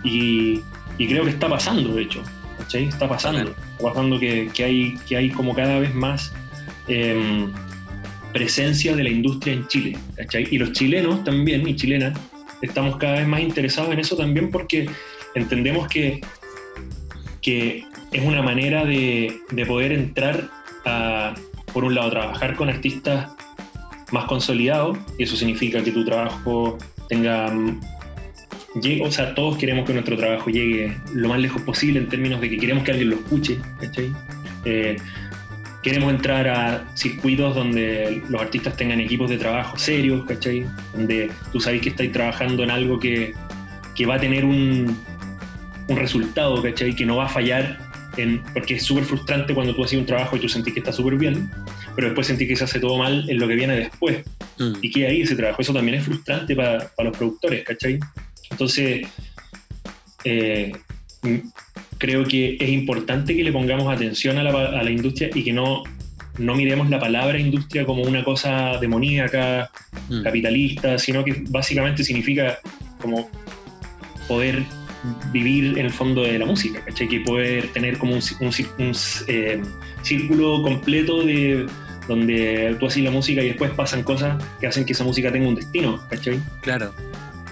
y, y creo que está pasando, de hecho, ¿cachai? Está pasando, está pasando que, que hay, que hay como cada vez más em, presencia de la industria en Chile, ¿cachai? Y los chilenos también, y chilenas, estamos cada vez más interesados en eso también porque entendemos que, que es una manera de, de poder entrar a, por un lado, trabajar con artistas más consolidados, y eso significa que tu trabajo tenga... o sea, todos queremos que nuestro trabajo llegue lo más lejos posible en términos de que queremos que alguien lo escuche, ¿cachai? Eh, queremos entrar a circuitos donde los artistas tengan equipos de trabajo serios, ¿cachai? Donde tú sabes que estáis trabajando en algo que, que va a tener un, un resultado, ¿cachai? Que no va a fallar, en, porque es súper frustrante cuando tú haces un trabajo y tú sentís que está súper bien, pero después sentís que se hace todo mal en lo que viene después. Mm. Y que ahí ese trabajo, eso también es frustrante para, para los productores, ¿cachai? Entonces, eh, creo que es importante que le pongamos atención a la, a la industria y que no, no miremos la palabra industria como una cosa demoníaca, Mm. capitalista, sino que básicamente significa como poder vivir en el fondo de la música, ¿cachai? Que poder tener como un, un un, eh, círculo completo de donde tú haces la música y después pasan cosas que hacen que esa música tenga un destino, ¿cachai? Claro.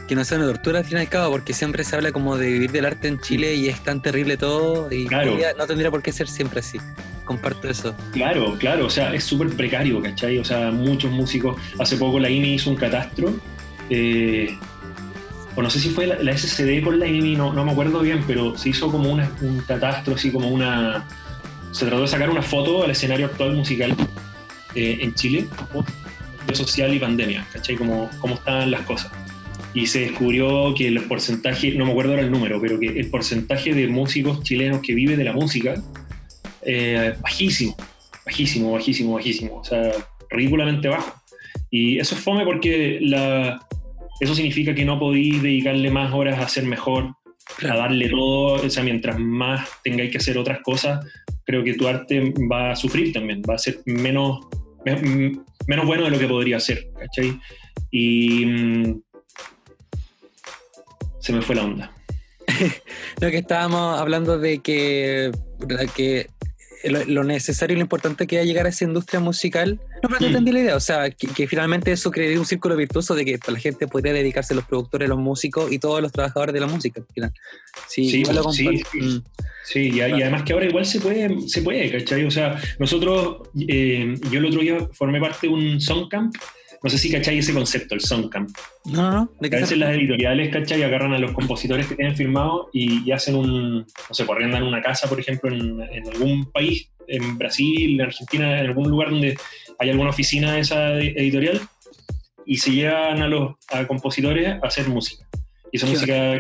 Que no sea una tortura al fin y al cabo, porque siempre se habla como de vivir del arte en Chile y es tan terrible todo y Claro. tendría- no tendría por qué ser siempre así. Comparto eso. Claro, claro, o sea, es súper precario, ¿cachai? O sea, muchos músicos, hace poco la IMI hizo un catastro, eh, o no sé si fue la, la SCD con la IMI, no, no me acuerdo bien, pero se hizo como una- un catastro, así como una... Se trató de sacar una foto al escenario actual musical eh, en Chile, social y pandemia, ¿cachai? Como, cómo estaban las cosas. Y se descubrió que el porcentaje, no me acuerdo ahora el número, pero que el porcentaje de músicos chilenos que vive de la música eh, bajísimo, bajísimo, bajísimo, bajísimo, o sea, ridículamente bajo. Y eso es fome porque la, eso significa que no podéis dedicarle más horas a ser mejor, a darle todo, o sea, mientras más tengáis que hacer otras cosas, creo que tu arte va a sufrir también, va a ser menos, menos bueno de lo que podría ser, ¿cachai? Y mm, se me fue la onda. lo que estábamos hablando de que, que lo, necesario y lo importante que es llegar a esa industria musical. No, pero no mm. entendí la idea. O sea, que, finalmente eso crearía un círculo virtuoso de que la gente podría dedicarse a los productores, los músicos y todos los trabajadores de la música. Sí, sí, mm. sí, y, además que ahora igual se puede, se puede, ¿cachai? O sea, nosotros, eh, yo el otro día formé parte de un Songcamp no sé si cacháis ese concepto, el Songcamp. No, no. ¿De a veces las editoriales, ¿cachai? Agarran a los compositores que tienen firmado y, hacen un, no sé, en una casa, por ejemplo, en, algún país, en Brasil, en Argentina, en algún lugar donde hay alguna oficina de esa editorial y se llevan a los a compositores a hacer música. Y esa música,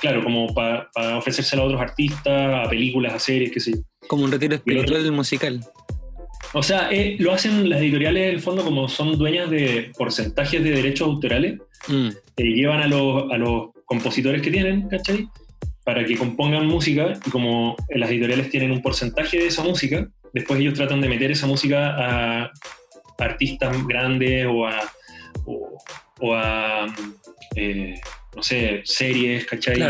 claro, como para ofrecérsela a otros artistas, a películas, a series, qué sé yo. Como un retiro espiritual musical. O sea, eh, lo hacen las editoriales del fondo como son dueñas de porcentajes de derechos autorales, mm. eh, llevan a los, a los compositores que tienen, ¿cachai? Para que compongan música y como las editoriales tienen un porcentaje de esa música, después ellos tratan de meter esa música a artistas grandes o a, o, a eh, no sé, series, ¿cachai?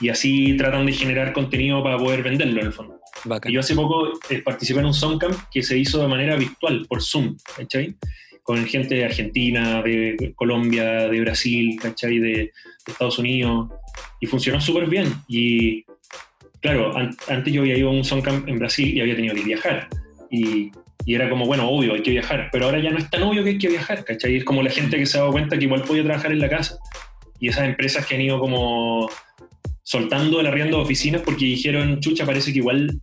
Y así tratan de generar contenido para poder venderlo en el fondo yo hace poco eh, participé en un Songcamp que se hizo de manera virtual, por Zoom, ¿cachai? Con gente de Argentina, de Colombia, de Brasil, ¿cachai? De, Estados Unidos. Y funcionó súper bien. Y claro, antes yo había ido a un Songcamp en Brasil y había tenido que viajar. Y, y, era como, bueno, obvio, hay que viajar. Pero ahora ya no es tan obvio que hay que viajar, ¿cachai? Es como la gente que se ha dado cuenta que igual podía trabajar en la casa. Y esas empresas que han ido como soltando el arriendo de oficinas porque dijeron, chucha, parece que igual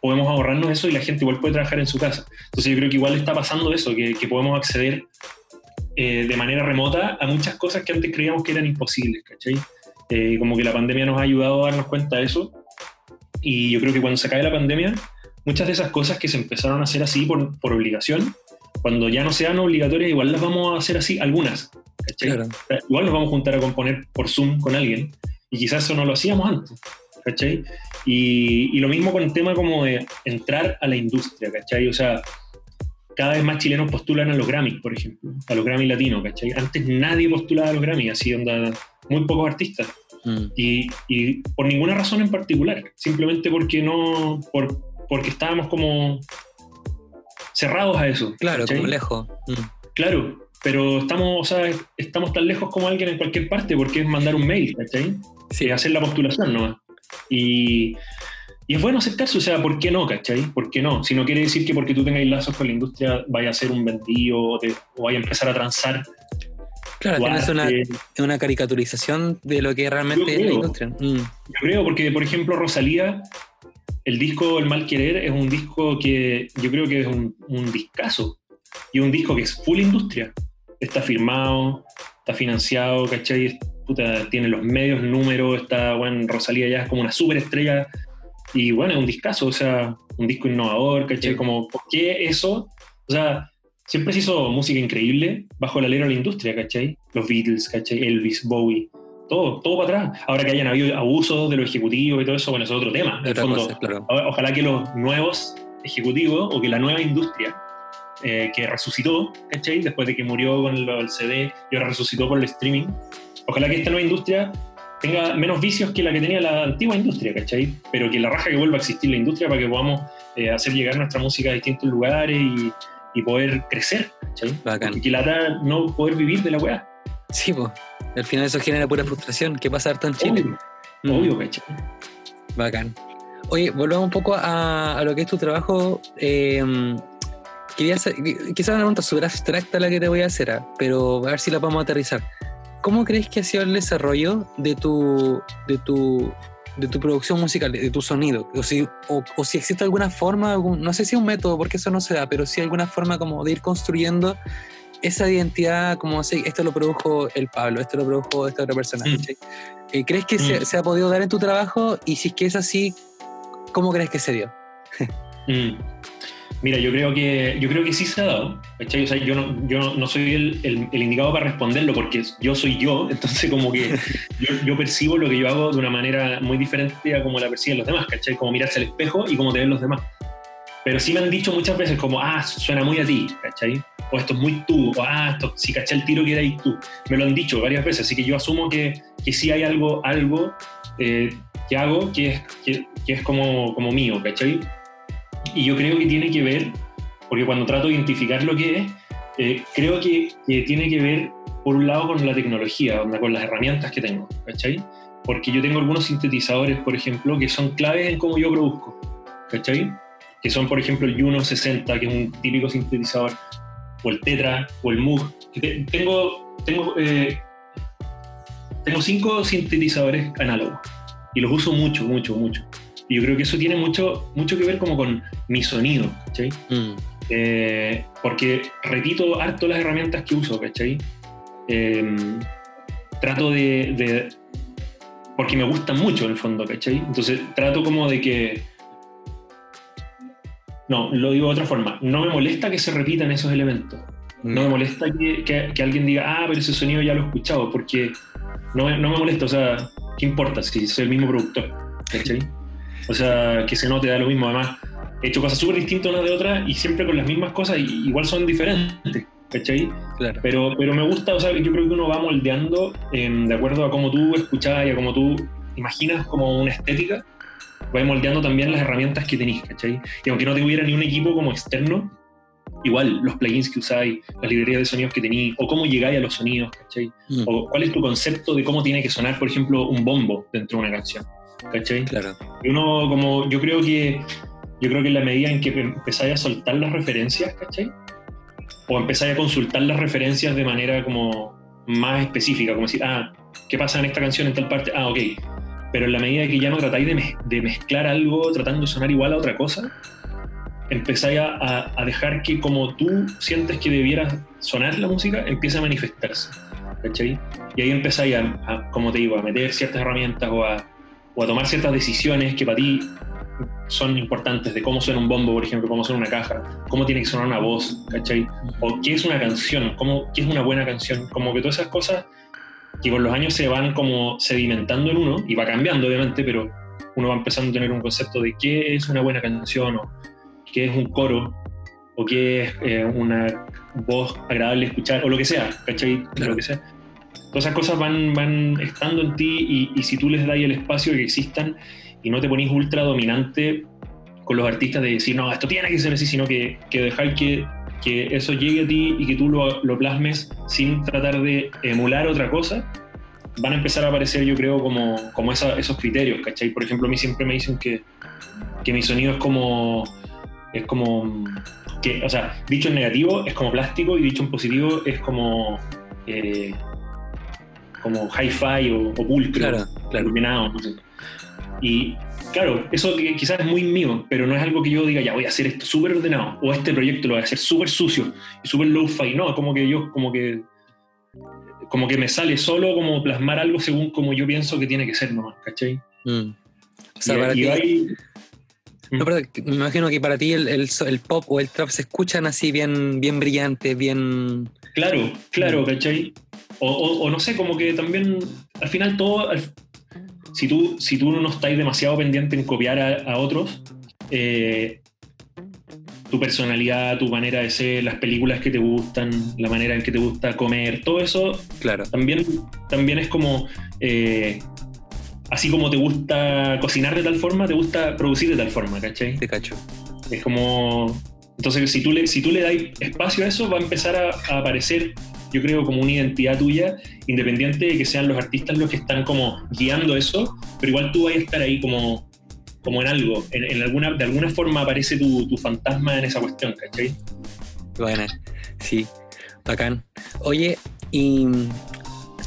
podemos ahorrarnos eso y la gente igual puede trabajar en su casa. Entonces yo creo que igual está pasando eso, que, podemos acceder eh, de manera remota a muchas cosas que antes creíamos que eran imposibles, ¿cachai? Eh, como que la pandemia nos ha ayudado a darnos cuenta de eso. Y yo creo que cuando se acabe la pandemia, muchas de esas cosas que se empezaron a hacer así por, por obligación, cuando ya no sean obligatorias, igual las vamos a hacer así, algunas. ¿cachai? Igual nos vamos a juntar a componer por Zoom con alguien y quizás eso no lo hacíamos antes, ¿cachai? Y, y, lo mismo con el tema como de entrar a la industria, ¿cachai? O sea, cada vez más chilenos postulan a los Grammy, por ejemplo, a los Grammy latinos, ¿cachai? Antes nadie postulaba a los Grammy, así onda, muy pocos artistas. Mm. Y, y, por ninguna razón en particular, simplemente porque no, por, porque estábamos como cerrados a eso. Claro, como lejos. Mm. Claro, pero estamos, o sea, estamos tan lejos como alguien en cualquier parte porque es mandar un mail, ¿cachai? Sí. hacer la postulación nomás. Y, y es bueno acercarse, o sea, ¿por qué no, cachai? ¿Por qué no? Si no quiere decir que porque tú tengáis lazos con la industria vaya a ser un vendido o, vaya a empezar a transar. Claro, es una, una, caricaturización de lo que realmente es la industria. Mm. Yo creo, porque por ejemplo Rosalía, el disco El Mal Querer es un disco que yo creo que es un, un discazo. Y un disco que es full industria. Está firmado, está financiado, ¿cachai? Tiene los medios, números, está, bueno, Rosalía ya es como una superestrella y bueno, es un discazo, o sea, un disco innovador, ¿cachai? Como, ¿por qué eso? O sea, siempre se hizo música increíble bajo el alero de la industria, ¿cachai? Los Beatles, ¿cachai? Elvis, Bowie, todo, todo para atrás. Ahora que hayan habido abusos de los ejecutivos y todo eso, bueno, eso es otro tema. Ojalá que los nuevos ejecutivos o que la nueva industria eh, que resucitó, ¿cachai? Después de que murió con el, CD y ahora resucitó por el streaming, Ojalá que esta nueva industria tenga menos vicios que la que tenía la antigua industria, ¿cachai? Pero que la raja que vuelva a existir la industria para que podamos eh, hacer llegar nuestra música a distintos lugares y, poder crecer, ¿cachai? Bacán. Porque la no poder vivir de la weá. Sí, pues. Al final eso genera pura frustración. ¿Qué pasa harto en Chile? Obvio, mm. ¿cachai? Bacán. Oye, volvamos un poco a, lo que es tu trabajo. Eh, quería hacer, quizás una pregunta súper abstracta la que te voy a hacer, ¿ah? pero a ver si la podemos aterrizar. ¿Cómo crees que ha sido el desarrollo de tu, de tu, de tu producción musical, de, tu sonido? O si, o, si existe alguna forma, no sé si un método, porque eso no se da, pero si alguna forma como de ir construyendo esa identidad, como si esto lo produjo el Pablo, esto lo produjo esta otra persona. Mm. Eh, ¿Crees que se, mm. se, ha podido dar en tu trabajo? Y si es que es así, ¿cómo crees que se dio? Mm. Mira, yo creo que, yo creo que sí se ha dado. O sea, yo no, yo no soy el, el, el, indicado para responderlo porque yo soy yo, entonces como que yo, yo, percibo lo que yo hago de una manera muy diferente a como la perciben los demás, ¿cachai? Como mirarse al espejo y como te ven los demás. Pero sí me han dicho muchas veces como, ah, suena muy a ti, ¿cachai? O esto es muy tú, o ah, esto, si caché el tiro que ahí tú. Me lo han dicho varias veces, así que yo asumo que, que sí hay algo, algo eh, que hago que es, que, que es como, como mío, ¿cachai? Y yo creo que tiene que ver, porque cuando trato de identificar lo que es, eh, creo que, que, tiene que ver, por un lado, con la tecnología, con las herramientas que tengo, ¿cachai? Porque yo tengo algunos sintetizadores, por ejemplo, que son claves en cómo yo produzco, ¿cachai? Que son, por ejemplo, el Juno 60, que es un típico sintetizador, o el Tetra, o el Moog. Tengo, tengo, eh, tengo cinco sintetizadores análogos y los uso mucho, mucho, mucho. Y yo creo que eso tiene mucho, mucho que ver como con mi sonido, ¿cachai? Mm. Eh, porque repito harto las herramientas que uso, ¿cachai? Eh, trato de, de, Porque me gustan mucho en el fondo, ¿cachai? Entonces trato como de que... No, lo digo de otra forma. No me molesta que se repitan esos elementos. No me mm. molesta que, que, que, alguien diga, ah, pero ese sonido ya lo he escuchado, porque no, no me molesta, o sea, ¿qué importa si soy el mismo productor? ¿Cachai? O sea, que se note, da lo mismo. Además, he hecho cosas súper distintas unas de otras y siempre con las mismas cosas, y igual son diferentes. ¿Cachai? Claro. Pero, pero me gusta, o sea, yo creo que uno va moldeando eh, de acuerdo a cómo tú escuchas y a cómo tú imaginas como una estética, va moldeando también las herramientas que tenéis, ¿cachai? Y aunque no tuviera ni un equipo como externo, igual los plugins que usáis, las librerías de sonidos que tenéis, o cómo llegáis a los sonidos, ¿cachai? Mm. O cuál es tu concepto de cómo tiene que sonar, por ejemplo, un bombo dentro de una canción. ¿Cachai? Claro. Y uno, como, yo creo que, yo creo que en la medida en que empezáis a soltar las referencias, ¿cachai? O empezáis a consultar las referencias de manera como más específica, como decir, ah, ¿qué pasa en esta canción en tal parte? Ah, ok. Pero en la medida que ya no tratáis de, de mezclar algo tratando de sonar igual a otra cosa, empezáis a, a, dejar que como tú sientes que debiera sonar la música, empiece a manifestarse. ¿cachai? Y ahí empezáis a, a, como te digo, a meter ciertas herramientas o a, o a tomar ciertas decisiones que para ti son importantes, de cómo suena un bombo, por ejemplo, cómo suena una caja, cómo tiene que sonar una voz, ¿cachai? O qué es una canción, cómo, qué es una buena canción, como que todas esas cosas que con los años se van como sedimentando en uno, y va cambiando obviamente, pero uno va empezando a tener un concepto de qué es una buena canción, o qué es un coro, o qué es eh, una voz agradable escuchar, o lo que sea, ¿cachai? Lo que sea. Todas esas cosas van, van estando en ti y, si tú les das el espacio que existan y no te ponís ultra dominante con los artistas de decir, no, esto tiene que ser así, sino que, que dejar que, que eso llegue a ti y que tú lo, lo, plasmes sin tratar de emular otra cosa, van a empezar a aparecer, yo creo, como, como esos criterios, ¿cachai? Por ejemplo, a mí siempre me dicen que, que mi sonido es como, es como, que, o sea, dicho en negativo es como plástico y dicho en positivo es como... Eh, como hi-fi o, o pulcro, claro, claro. iluminado. No sé. Y claro, eso quizás es muy mío, pero no es algo que yo diga, ya voy a hacer esto súper ordenado, o este proyecto lo voy a hacer súper sucio y súper low-fi. No, como que yo, como que como que me sale solo como plasmar algo según como yo pienso que tiene que ser nomás, ¿cachai? Mm. O sea, y, para y ti, hay... no, pero me imagino que para ti el, el, el, pop o el trap se escuchan así bien, bien brillantes, bien... Claro, claro, ¿cachai? O, o, o, no sé, como que también al final todo, al, si, tú, si tú no estás demasiado pendiente en copiar a, a otros, eh, tu personalidad, tu manera de ser, las películas que te gustan, la manera en que te gusta comer, todo eso claro. también, también es como, eh, así como te gusta cocinar de tal forma, te gusta producir de tal forma, ¿cachai? Te cacho. Es como, entonces si tú le, si tú le das espacio a eso, va a empezar a, a aparecer yo creo, como una identidad tuya, independiente de que sean los artistas los que están como guiando eso, pero igual tú vas a estar ahí como, como en algo, en, en alguna, de alguna forma aparece tu, tu, fantasma en esa cuestión, ¿cachai? Bueno, sí, bacán. Oye, y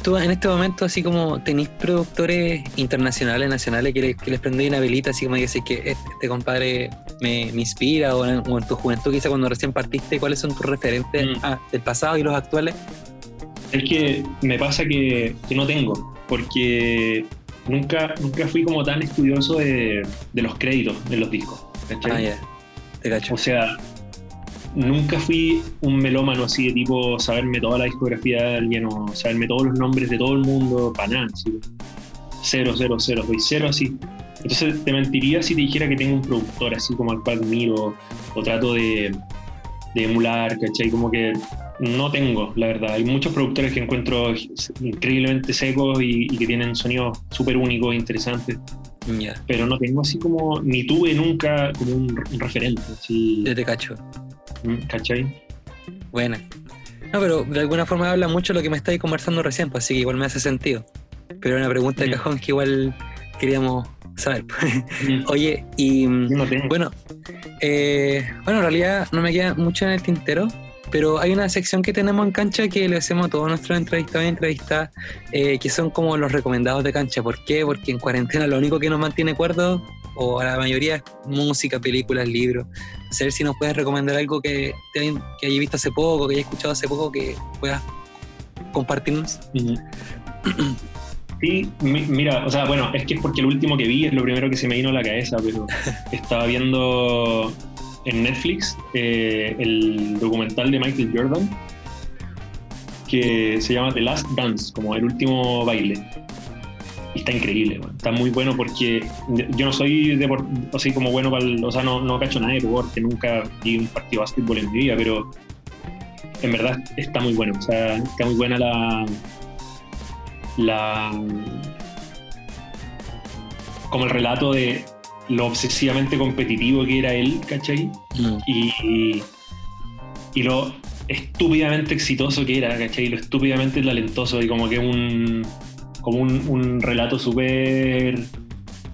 tú en este momento, así como tenéis productores internacionales, nacionales, que les, que les prendéis una velita, así como que que este, este compadre me, me, inspira, o en, o en tu juventud, quizá cuando recién partiste, ¿cuáles son tus referentes mm. del pasado y los actuales? Es que me pasa que, que no tengo, porque nunca, nunca fui como tan estudioso de, de los créditos de los discos. Ah, yeah. Te cacho. O sea, nunca fui un melómano así de tipo saberme toda la discografía de alguien o saberme todos los nombres de todo el mundo, para nada. Cero, cero, cero, soy cero así. Entonces te mentiría si te dijera que tengo un productor así como al cual miro o trato de, de emular, ¿cachai? Como que no tengo, la verdad. Hay muchos productores que encuentro increíblemente secos y, que tienen sonidos súper únicos e interesantes. Pero no tengo así como, ni tuve nunca como un, referente. Así. Yo te cacho. ¿Cachai? Buena. No, pero de alguna forma habla mucho lo que me estáis conversando recién, pues así que igual me hace sentido. Pero una pregunta de cajón que igual queríamos saber. Oye, y bueno, eh, bueno, en realidad no me queda mucho en el tintero, pero hay una sección que tenemos en cancha que le hacemos a todos nuestros entrevistados y entrevistas, eh, que son como los recomendados de cancha. ¿Por qué? Porque en cuarentena lo único que nos mantiene cuerdos, o a la mayoría, es música, películas, libros. A ver si nos puedes recomendar algo que, que hayas visto hace poco, que hayas escuchado hace poco, que puedas compartirnos. Sí, mira, o sea, bueno, es que es porque el último que vi es lo primero que se me vino a la cabeza, pero estaba viendo en Netflix eh, el documental de Michael Jordan que se llama The Last Dance, como el último baile. Y está increíble, está muy bueno porque yo no soy así como bueno para o sea, no, no cacho nada de deporte, nunca vi un partido de básquetbol en mi vida, pero en verdad está muy bueno, o sea, está muy buena la la como el relato de lo obsesivamente competitivo que era él, ¿cachai? Mm. Y, y, lo estúpidamente exitoso que era, ¿cachai? Lo estúpidamente talentoso y como que un, como un, un relato súper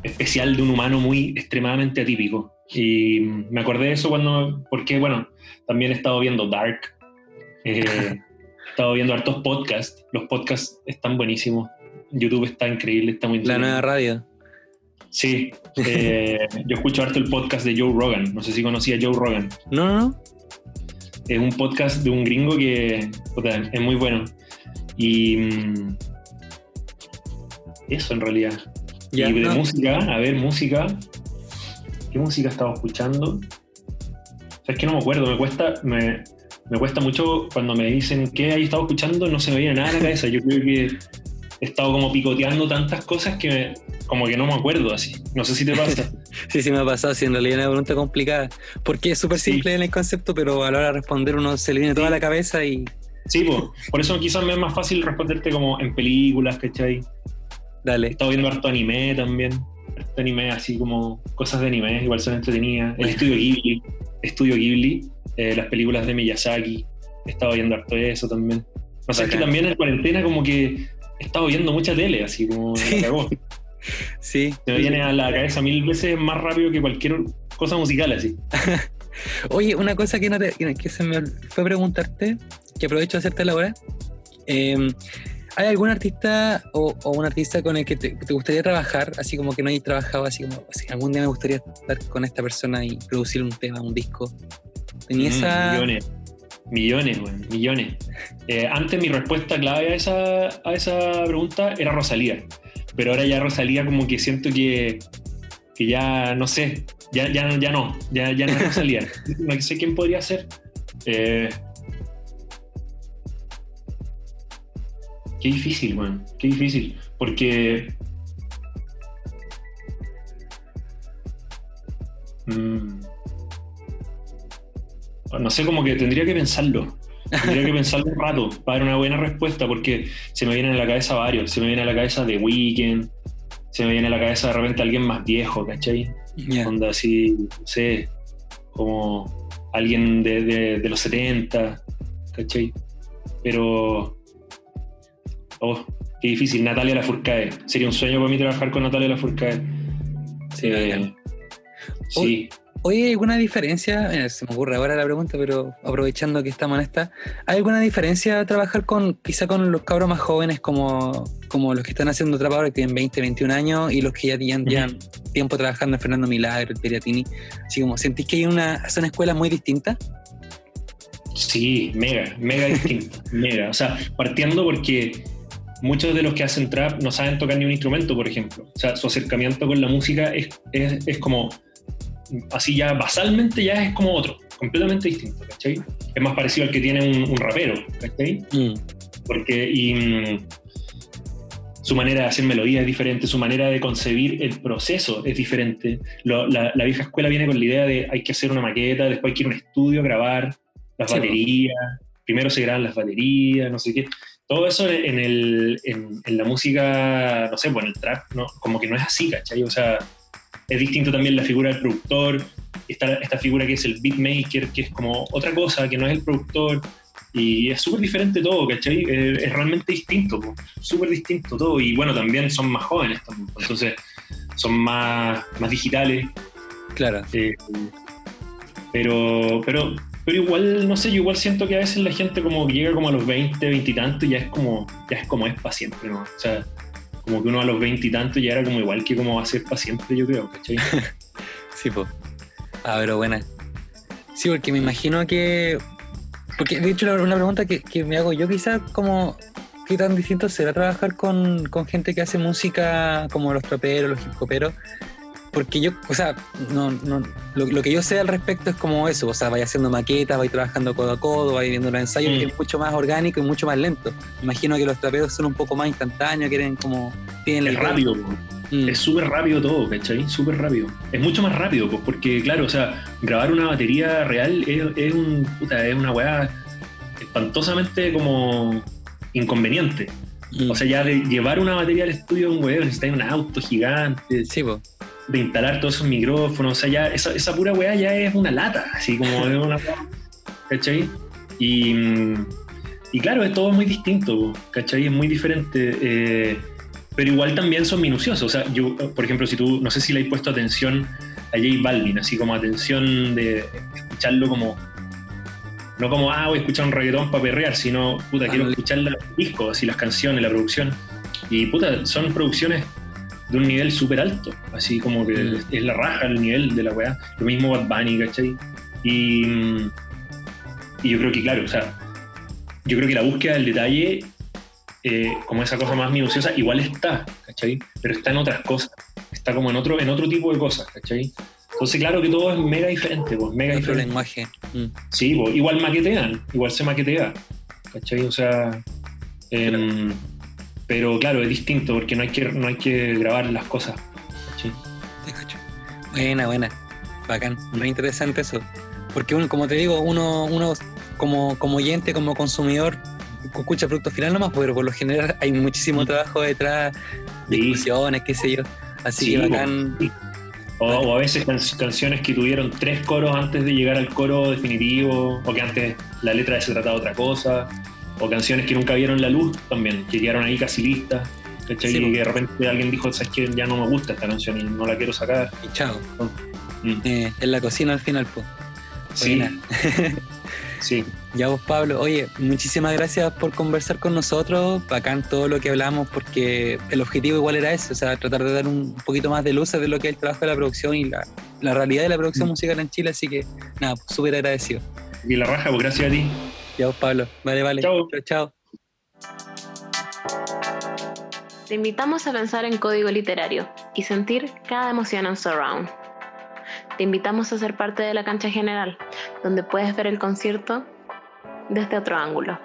especial de un humano muy extremadamente atípico. Y me acordé de eso cuando, porque bueno, también he estado viendo Dark, eh, he estado viendo hartos podcasts, los podcasts están buenísimos, YouTube está increíble, está muy... La nueva radio. Sí, eh, yo escucho harto el podcast de Joe Rogan. No sé si conocía a Joe Rogan. No, no, no. Es un podcast de un gringo que es muy bueno. Y mm, eso en realidad. y de música, a ver, música. ¿Qué música estaba escuchando? O sea, es que no me acuerdo, me cuesta, me, me cuesta mucho cuando me dicen qué hay estado escuchando, no se me viene nada a la cabeza. Yo creo que he estado como picoteando tantas cosas que como que no me acuerdo así. No sé si te pasa. sí, sí me ha pasado, sí, en realidad es una pregunta complicada. Porque es súper simple en el concepto, pero a la hora de responder uno se le viene toda la cabeza y... Sí, por eso quizás me es más fácil responderte como en películas, ¿cachai? Dale. He estado viendo harto anime también. Harto anime, así como cosas de anime, igual son entretenidas. El estudio Ghibli, estudio Ghibli, eh, las películas de Miyazaki. He estado viendo harto eso también. O sea, es que también en cuarentena como que he estado viendo mucha tele, así como sí. sí. Se me viene a la cabeza mil veces más rápido que cualquier cosa musical, así. Oye, una cosa que, no te, que se me fue preguntarte, que aprovecho de hacerte la hora. Em, ¿Hay algún artista o, un artista con el que te, gustaría trabajar, así como que no hayas trabajado, así como, así, algún día me gustaría estar con esta persona y producir un tema, un disco? ¿Tenía mm, esa, Millones, millones. Eh, antes mi respuesta clave a esa, a esa pregunta era Rosalía, pero ahora ya Rosalía como que siento que, que ya, no sé, ya, ya, ya no, ya, ya no es Rosalía. no sé quién podría ser. Eh, qué difícil, man, qué difícil, porque... Mm, no sé, como que tendría que pensarlo. Tendría que pensarlo un rato para dar una buena respuesta, porque se me vienen a la cabeza varios. Se me viene a la cabeza The Weeknd, se me viene a la cabeza de repente alguien más viejo, ¿cachai? Onda así, no sé, como alguien de, los 70, ¿cachai? Pero. Oh, qué difícil. Natalia Lafourcade. Sería un sueño para mí trabajar con Natalia Lafourcade. Sí. Eh, sí. Oye, ¿hay alguna diferencia? se me ocurre ahora la pregunta, pero aprovechando que estamos en esta, ¿hay alguna diferencia trabajar con quizá con los cabros más jóvenes como, como los que están haciendo trabajo que tienen 20, 21 años y los que ya tienen tiempo trabajando en Fernando Milagro, Periatini? Así como, ¿sentís que hay una, son escuelas muy distintas? Sí, mega, mega distinta, mega. O sea, partiendo porque muchos de los que hacen trap no saben tocar ni un instrumento, por ejemplo. O sea, su acercamiento con la música es, es, es como así ya basalmente ya es como otro, completamente distinto, ¿cachai? Es más parecido al que tiene un, rapero, ¿cachai? Mm. Porque y, mm, su manera de hacer melodía es diferente, su manera de concebir el proceso es diferente. la, vieja escuela viene con la idea de hay que hacer una maqueta, después hay que ir a un estudio a grabar las baterías, primero se graban las baterías, no sé qué. Todo eso en, el, en, la música, no sé, en el trap, no, como que no es así, ¿cachai? O sea, es distinto también la figura del productor, esta, esta figura que es el beatmaker, que es como otra cosa, que no es el productor, y es súper diferente todo, ¿cachai? Es, realmente distinto, súper distinto todo. Y bueno, también son más jóvenes, entonces son más, más digitales. Claro. Eh, pero, pero, pero igual, no sé, yo igual siento que a veces la gente como llega como a los 20, 20 y tanto y ya es como, ya es como es para siempre, ¿no? O sea, como que uno a los 20 y tanto ya era como igual que como va a ser para siempre, yo creo, ¿cachai? sí, pues. Ah, pero buena. Sí, porque me imagino que porque de hecho una pregunta que, me hago yo quizás como qué tan distinto será trabajar con, gente que hace música como los troperos, los hip hoperos. Porque yo, o sea, no, no, lo, que yo sé al respecto es como eso, o sea, vaya haciendo maquetas, vaya trabajando codo a codo, vaya viendo los ensayos, que mm. es mucho más orgánico y mucho más lento. Imagino que los traperos son un poco más instantáneos, quieren como... Tienen es rápido, Mm. Es súper rápido todo, ¿cachai? Súper rápido. Es mucho más rápido, pues, porque, claro, o sea, grabar una batería real es, un, puta, es una weá espantosamente como inconveniente. Mm. O sea, ya de llevar una batería al estudio de un weón, necesitas un auto gigante. Sí, pues. De instalar todos esos micrófonos, o sea, ya esa, esa pura weá ya es una lata, así como es una ¿cachai? Y, y claro, es todo muy distinto, ¿cachai? Es muy diferente. Eh, pero igual también son minuciosos. O sea, yo, por ejemplo, si tú, no sé si le has puesto atención a J Balvin, así como atención de escucharlo como, no como, ah, voy a escuchar un reggaetón para perrear, sino, puta, quiero escuchar los discos, así las canciones, la producción. Y, puta, son producciones de un nivel súper alto, así como que mm. es la raja el nivel de la weá. Lo mismo Bad Bunny, ¿cachai? Y, y yo creo que, claro, o sea, yo creo que la búsqueda del detalle eh, como esa cosa más minuciosa, igual está, ¿cachai? Pero está en otras cosas, está como en otro, en otro tipo de cosas, ¿cachai? Entonces, claro que todo es mega diferente, pues, mega otro diferente. lenguaje. Mm. Sí, pues, igual maquetean, igual se maquetea, ¿cachai? O sea, em, pero claro, es distinto porque no hay que, no hay que grabar las cosas, ¿cachai? Buena, buena, bacán, muy interesante eso. Porque uno, como te digo, uno, uno como, como oyente, como consumidor, escucha producto final nomás, pero por lo general hay muchísimo trabajo detrás, discusiones, qué sé yo. Así que bacán. O, a veces canciones que tuvieron tres coros antes de llegar al coro definitivo, o que antes la letra se trataba de otra cosa, o canciones que nunca vieron la luz también, que quedaron ahí casi listas. y que de repente alguien dijo, sabes que ya no me gusta esta canción y no la quiero sacar. Y chao. Mm. Eh, en la cocina al final, pues. Sí. Sí. Ya vos, Pablo, oye, muchísimas gracias por conversar con nosotros, bacán todo lo que hablamos, porque el objetivo igual era eso, o sea, tratar de dar un poquito más de luz de lo que es el trabajo de la producción y la, realidad de la producción mm. musical en Chile, así que nada, súper agradecido. Y la raja, pues gracias a ti. Ya vos, Pablo. Vale, vale. Chao. Chao. Te invitamos a pensar en código literario y sentir cada emoción en Surround. Te invitamos a ser parte de la cancha general, donde puedes ver el concierto desde otro ángulo.